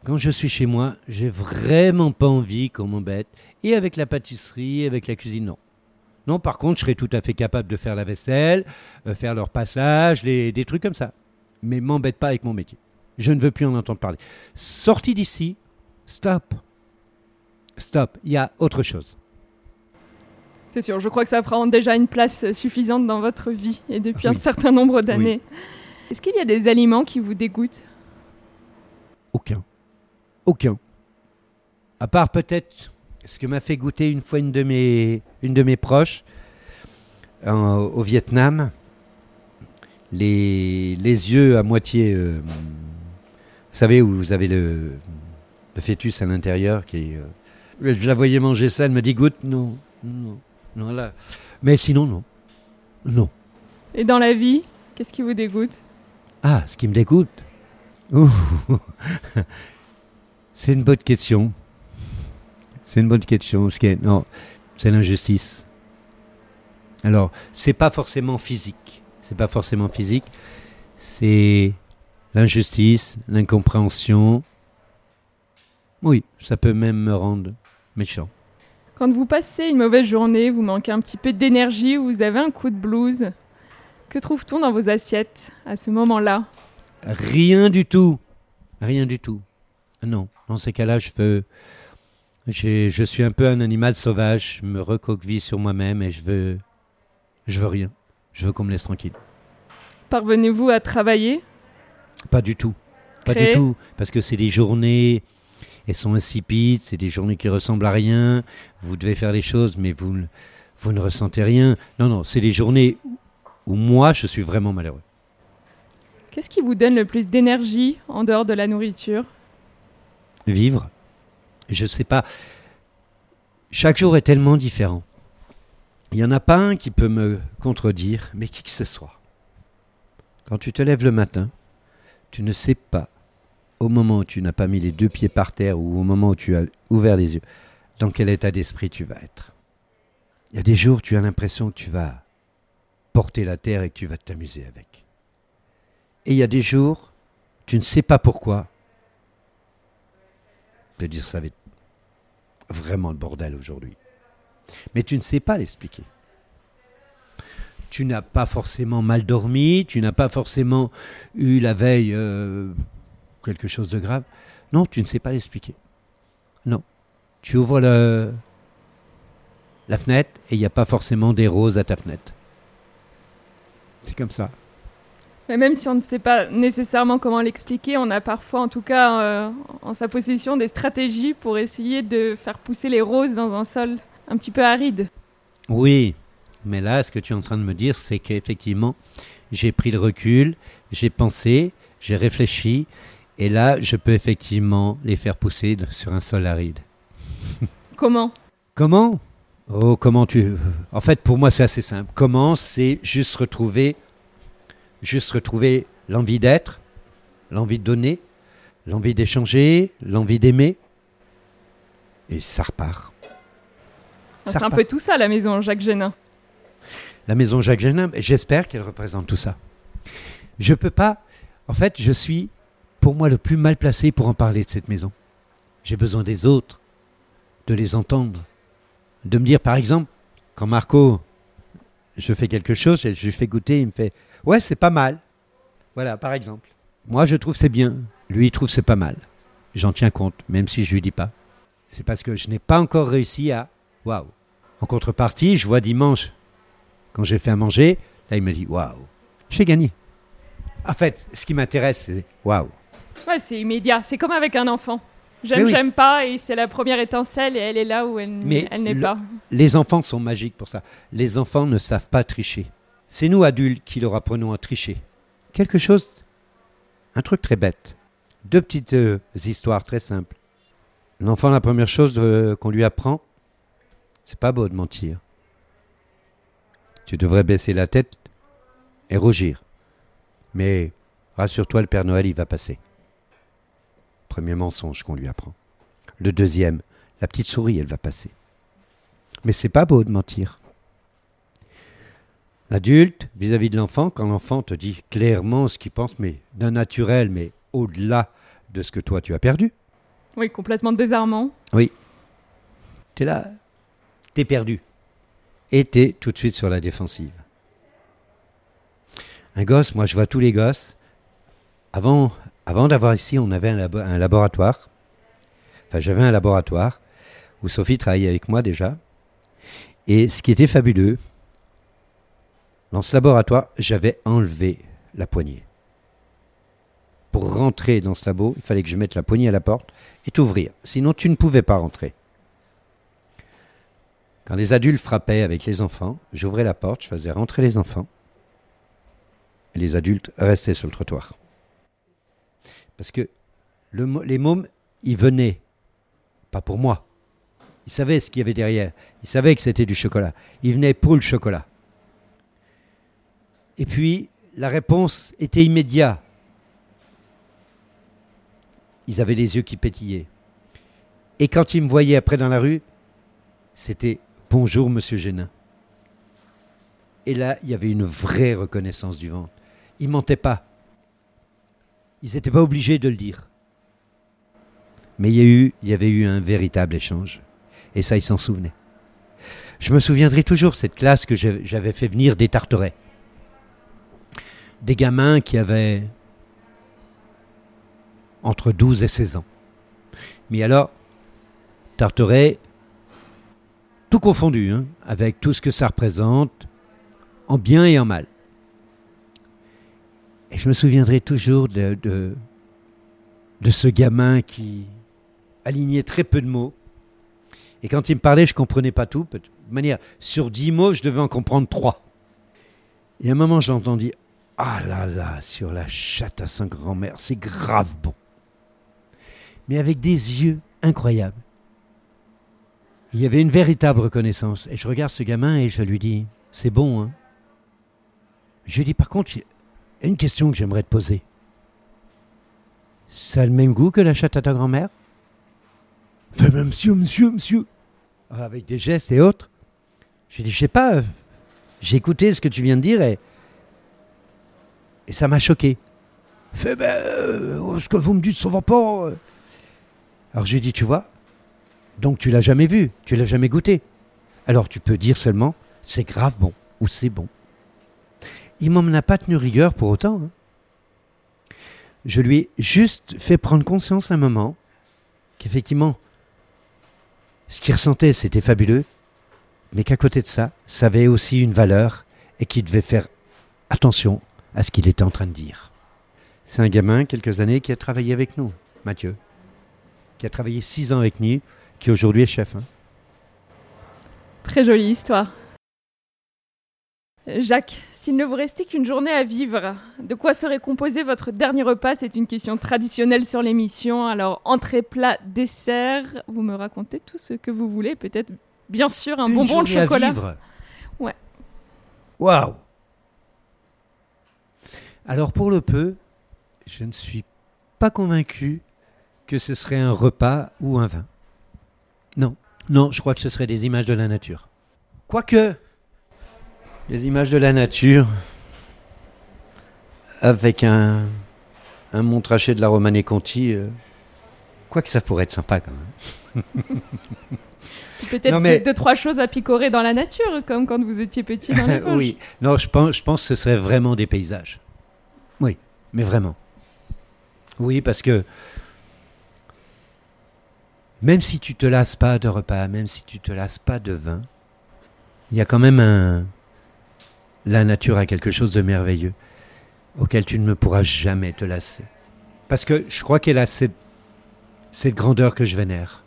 quand je suis chez moi, j'ai vraiment pas envie qu'on m'embête. Et avec la pâtisserie, avec la cuisine, non. Non, par contre, je serais tout à fait capable de faire la vaisselle, euh, faire leur passage, les- des trucs comme ça. Mais m'embête pas avec mon métier. Je ne veux plus en entendre parler. Sorti d'ici, stop. Stop. Il y a autre chose. C'est sûr, je crois que ça prend déjà une place suffisante dans votre vie et depuis un Oui. certain nombre d'années. Est-ce qu'il y a des aliments qui vous dégoûtent? Aucun. Aucun. À part peut-être ce que m'a fait goûter une fois une de mes, une de mes proches en- au Vietnam. Les, les yeux à moitié. euh, vous savez, où vous avez le, le fœtus à l'intérieur qui euh, je la voyais manger ça, elle me dit goûte, non. Non, non, là. Mais sinon, non. Non. Et dans la vie, qu'est-ce qui vous dégoûte? Ah, ce qui me dégoûte? [LAUGHS] C'est une bonne question. C'est une bonne question. Ce qui est- non, c'est l'injustice. Alors, c'est pas forcément physique. C'est pas forcément physique. C'est l'injustice, l'incompréhension. Oui, ça peut même me rendre méchant. Quand vous passez une mauvaise journée, vous manquez un petit peu d'énergie ou vous avez un coup de blues, que trouve-t-on dans vos assiettes à ce moment-là? Rien du tout. Rien du tout. Non, dans ces cas-là, je veux, Je suis un peu un animal sauvage, je me recoqueville sur moi-même et je veux. Je veux rien. Je veux qu'on me laisse tranquille. Parvenez-vous à travailler? Pas du tout. Pas Créer? du tout. Parce que c'est des journées. Elles sont insipides, c'est des journées qui ressemblent à rien. Vous devez faire les choses, mais vous, vous ne ressentez rien. Non, non, c'est des journées où moi, je suis vraiment malheureux. Qu'est-ce qui vous donne le plus d'énergie en dehors de la nourriture? Vivre, je sais pas. Chaque jour est tellement différent. Il n'y en a pas un qui peut me contredire, mais qui que ce soit. Quand tu te lèves le matin, tu ne sais pas, au moment où tu n'as pas mis les deux pieds par terre ou au moment où tu as ouvert les yeux, dans quel état d'esprit tu vas être. Il y a des jours, tu as l'impression que tu vas porter la terre et que tu vas t'amuser avec. Et il y a des jours, tu ne sais pas pourquoi, de dire ça va être vraiment le bordel aujourd'hui. Mais tu ne sais pas l'expliquer. Tu n'as pas forcément mal dormi, tu n'as pas forcément eu la veille euh, quelque chose de grave. Non, tu ne sais pas l'expliquer. Non. Tu ouvres la fenêtre et il n'y a pas forcément des roses à ta fenêtre. C'est comme ça. Mais même si on ne sait pas nécessairement comment l'expliquer, on a parfois, en tout cas, euh, en sa possession, des stratégies pour essayer de faire pousser les roses dans un sol un petit peu aride. Oui, mais là, ce que tu es en train de me dire, c'est qu'effectivement, j'ai pris le recul, j'ai pensé, j'ai réfléchi, et là, je peux effectivement les faire pousser sur un sol aride. [LAUGHS] Comment? Comment? Oh, comment tu... En fait, pour moi, c'est assez simple. Comment? C'est juste retrouver, juste retrouver l'envie d'être, l'envie de donner, l'envie d'échanger, l'envie d'aimer, et ça repart. Ça C'est un peu tout ça, la maison Jacques Génin. la maison Jacques Génin, j'espère qu'elle représente tout ça. Je peux pas. En fait, je suis, pour moi, le plus mal placé pour en parler de cette maison. J'ai besoin des autres, de les entendre, de me dire, par exemple, quand Marco, je fais quelque chose, je lui fais goûter, il me fait, ouais, c'est pas mal. Voilà, par exemple. Moi, je trouve c'est bien. Lui, il trouve c'est pas mal. J'en tiens compte, même si je lui dis pas. C'est parce que je n'ai pas encore réussi à, waouh. En contrepartie, je vois dimanche quand j'ai fait à manger, là, il me dit Waouh, j'ai gagné. En fait, ce qui m'intéresse, c'est Waouh. Ouais, c'est immédiat. C'est comme avec un enfant. J'aime, oui. j'aime pas, et c'est la première étincelle, et elle est là où elle, n- Mais elle n'est le- pas. Les enfants sont magiques pour ça. Les enfants ne savent pas tricher. C'est nous, adultes, qui leur apprenons à tricher. Quelque chose, un truc très bête. Deux petites euh, histoires très simples. L'enfant, la première chose euh, qu'on lui apprend, c'est pas beau de mentir. Tu devrais baisser la tête et rougir. Mais rassure-toi, le Père Noël, il va passer. Premier mensonge qu'on lui apprend. Le deuxième, la petite souris, elle va passer. Mais c'est pas beau de mentir. L'adulte, vis-à-vis de l'enfant, quand l'enfant te dit clairement ce qu'il pense, mais d'un naturel, mais au-delà de ce que toi tu as perdu, Oui, complètement désarmant. t'es là, t'es perdu. Et t'es tout de suite sur la défensive. Un gosse, moi je vois tous les gosses. Avant, avant d'avoir ici, on avait un, labo- un laboratoire. Enfin, j'avais un laboratoire où Sophie travaillait avec moi déjà. Et ce qui était fabuleux, dans ce laboratoire, j'avais enlevé la poignée. Pour rentrer dans ce labo, il fallait que je mette la poignée à la porte et t'ouvrir. Sinon, tu ne pouvais pas rentrer. Quand les adultes frappaient avec les enfants, j'ouvrais la porte, je faisais rentrer les enfants. Et les adultes restaient sur le trottoir. Parce que les mômes, ils venaient. Pas pour moi. Ils savaient ce qu'il y avait derrière. Ils savaient que c'était du chocolat. Ils venaient pour le chocolat. Et puis, la réponse était immédiate. Ils avaient les yeux qui pétillaient. Et quand ils me voyaient après dans la rue, c'était Bonjour, monsieur Génin. Et là, il y avait une vraie reconnaissance du ventre. Ils mentaient pas. Ils n'étaient pas obligés de le dire. Mais il y, il y avait eu un véritable échange. Et ça, ils s'en souvenaient. Je me souviendrai toujours cette classe que j'avais fait venir des Tarterets. Des gamins qui avaient entre 12 et 16 ans. Mais alors, Tarteret, tout confondu, hein, avec tout ce que ça représente, en bien et en mal. Et je me souviendrai toujours de, ce gamin qui alignait très peu de mots. Et quand il me parlait, je comprenais pas tout. De manière, sur dix mots, je devais en comprendre trois. Et à un moment, j'ai entendu Ah là là, sur la chatte à sa grand-mère, c'est grave bon. Mais avec des yeux incroyables. Il y avait une véritable reconnaissance. Et je regarde ce gamin et je lui dis C'est bon, hein Je lui dis Par contre, une question que j'aimerais te poser. Ça a le même goût que la chatte à ta grand-mère? Fait, mais monsieur, monsieur, monsieur. Avec des gestes et autres. Je lui dis Je sais pas. euh, J'ai écouté ce que tu viens de dire et. Et ça m'a choqué. Fait, ben, euh, ce que vous me dites, ça va pas. euh. Alors je lui dis Tu vois donc tu l'as jamais vu, tu l'as jamais goûté. Alors tu peux dire seulement c'est grave bon ou c'est bon. Il m'en a pas tenu rigueur pour autant. hein. Je lui ai juste fait prendre conscience un moment qu'effectivement ce qu'il ressentait c'était fabuleux, mais qu'à côté de ça, ça avait aussi une valeur et qu'il devait faire attention à ce qu'il était en train de dire. C'est un gamin, quelques années, qui a travaillé avec nous, Mathieu, qui a travaillé six ans avec nous, qui aujourd'hui est chef. hein. Très jolie histoire. Jacques, s'il ne vous restait qu'une journée à vivre, de quoi serait composé votre dernier repas? C'est une question traditionnelle sur l'émission. Alors, entrée, plat, dessert, vous me racontez tout ce que vous voulez. Peut-être, bien sûr, un Une bonbon de journée à chocolat. vivre. Ouais. Waouh Alors pour le peu, je ne suis pas convaincu que ce serait un repas ou un vin. Non, non, je crois que ce serait des images de la nature. Quoique, des images de la nature avec un, un Montrachet de la Romanée Conti, euh, quoique ça pourrait être sympa quand même. [LAUGHS] Peut-être mais- deux, trois choses à picorer dans la nature, comme quand vous étiez petit dans [LAUGHS] les oui, non, je pense, je pense que ce serait vraiment des paysages. Oui, mais vraiment. Oui, parce que même si tu te lasses pas de repas, même si tu te lasses pas de vin, il y a quand même un. La nature a quelque chose de merveilleux auquel tu ne pourras jamais te lasser. Parce que je crois qu'elle a cette, cette grandeur que je vénère.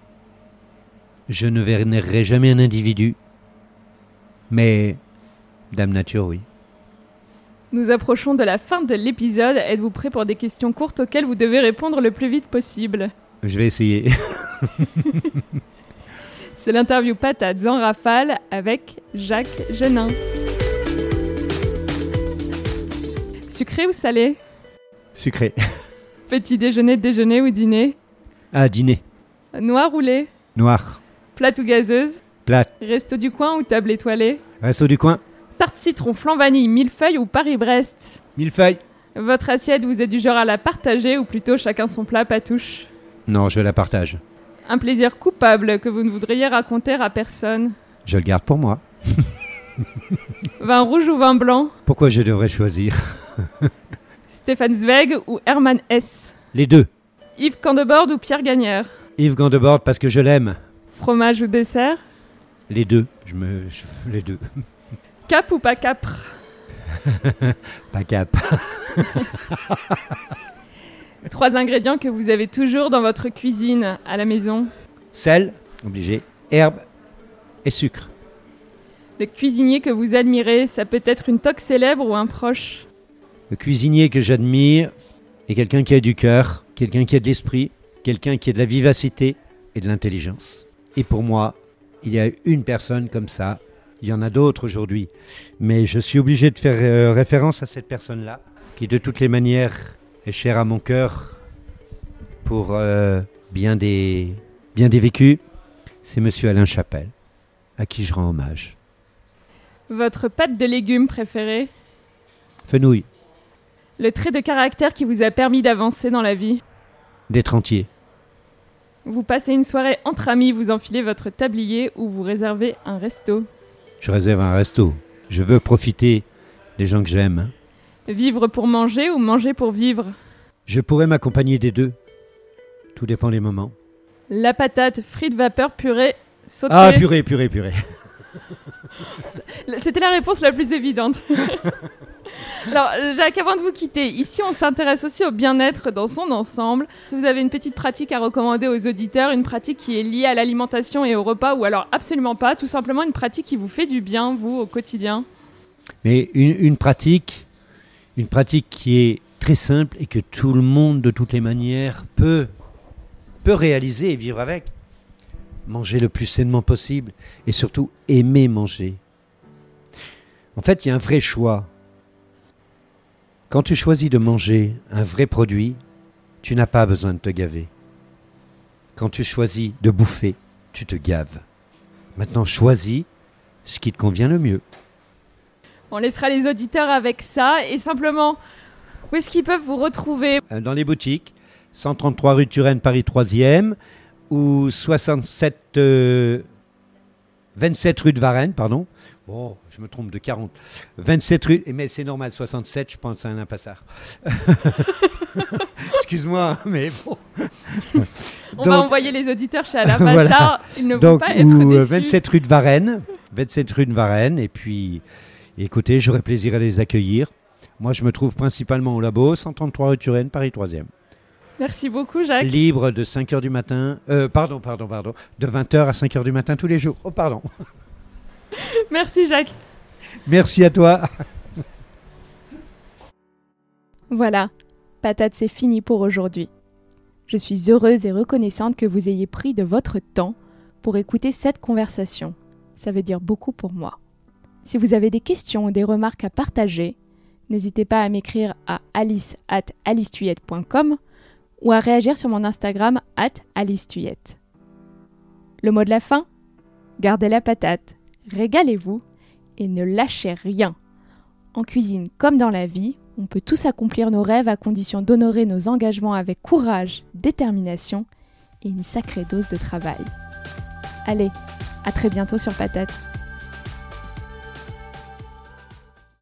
Je ne vénérerai jamais un individu, mais Dame Nature, oui. Nous approchons de la fin de l'épisode. Êtes-vous prêt pour des questions courtes auxquelles vous devez répondre le plus vite possible? Je vais essayer. [LAUGHS] C'est l'interview patate en rafale avec Jacques Genin. Sucré ou salé? Sucré. [LAUGHS] Petit déjeuner, déjeuner ou dîner? Ah, dîner. Noir ou lait Noir. Plate ou gazeuse? Plate. Resto du coin ou table étoilée? Resto du coin. Tarte citron, flan vanille, millefeuille ou Paris-Brest Millefeuille. Votre assiette, vous êtes du genre à la partager ou plutôt chacun son plat patouche Non, je la partage. Un plaisir coupable que vous ne voudriez raconter à personne Je le garde pour moi. [LAUGHS] Vin rouge ou vin blanc Pourquoi je devrais choisir [LAUGHS] Stéphane Zweig ou Hermann Hesse Les deux. Yves Candebord ou Pierre Gagnère Yves Gandebord parce que je l'aime. Fromage ou dessert Les deux. Je me... je- Les deux. [LAUGHS] Cap ou pas capre [LAUGHS] Pas cap. [LAUGHS] Trois ingrédients que vous avez toujours dans votre cuisine à la maison. Sel, obligé. Herbe et sucre. Le cuisinier que vous admirez, ça peut être une toque célèbre ou un proche? Le cuisinier que j'admire est quelqu'un qui a du cœur, quelqu'un qui a de l'esprit, quelqu'un qui a de la vivacité et de l'intelligence. Et pour moi, il y a une personne comme ça. Il y en a d'autres aujourd'hui. Mais je suis obligé de faire euh, référence à cette personne-là, qui de toutes les manières est chère à mon cœur pour euh, bien, des, bien des vécus. C'est monsieur Alain Chapelle, à qui je rends hommage. Votre pâte de légumes préférée? Fenouil, Le trait de caractère qui vous a permis d'avancer dans la vie? d'être entier. Vous passez une soirée entre amis, vous enfilez votre tablier ou vous réservez un resto. Je réserve un resto. Je veux profiter des gens que j'aime. Vivre pour manger ou manger pour vivre? Je pourrais m'accompagner des deux. Tout dépend des moments. La patate, frites vapeur, purée, sautée. Ah, purée, purée, purée. [LAUGHS] C'était la réponse la plus évidente. [LAUGHS] Alors, Jacques, avant de vous quitter, ici on s'intéresse aussi au bien-être dans son ensemble. Vous avez une petite pratique à recommander aux auditeurs, une pratique qui est liée à l'alimentation et au repas, ou alors absolument pas, tout simplement une pratique qui vous fait du bien, vous, au quotidien? Mais une, une pratique, une pratique qui est très simple et que tout le monde, de toutes les manières, peut, peut réaliser et vivre avec. Manger le plus sainement possible et surtout aimer manger. En fait, il y a un vrai choix. Quand tu choisis de manger un vrai produit, tu n'as pas besoin de te gaver. Quand tu choisis de bouffer, tu te gaves. Maintenant, choisis ce qui te convient le mieux. On laissera les auditeurs avec ça et simplement, où est-ce qu'ils peuvent vous retrouver? Euh, Dans les boutiques, 133 rue Turenne, Paris 3e, ou 67, euh, 27 rue de Varennes, pardon. Bon, je me trompe de 40. 27 rue, mais c'est normal, 67, je pense à un impassard. [LAUGHS] Excuse-moi, mais bon. On va Donc- envoyer les auditeurs chez Alapasta. [LAUGHS] Voilà. Ils ne vont Donc, pas être ou euh, déçus. 27 rue de Varennes, 27 rue de Varennes, et puis, écoutez, j'aurai plaisir à les accueillir. Moi, je me trouve principalement au labo, 133 rue Turenne, Paris 3e. Merci beaucoup, Jacques. Libre de 5h du matin, euh, pardon, pardon, pardon, de 20h à 5h du matin tous les jours. Oh, pardon. [LAUGHS] Merci, Jacques. Merci à toi. Voilà, patate, c'est fini pour aujourd'hui. Je suis heureuse et reconnaissante que vous ayez pris de votre temps pour écouter cette conversation. Ça veut dire beaucoup pour moi. Si vous avez des questions ou des remarques à partager, n'hésitez pas à m'écrire à alice at ou à réagir sur mon Instagram at alicetuyette. Le mot de la fin? Gardez la patate, régalez-vous et ne lâchez rien. En cuisine comme dans la vie, on peut tous accomplir nos rêves à condition d'honorer nos engagements avec courage, détermination et une sacrée dose de travail. Allez, à très bientôt sur Patate.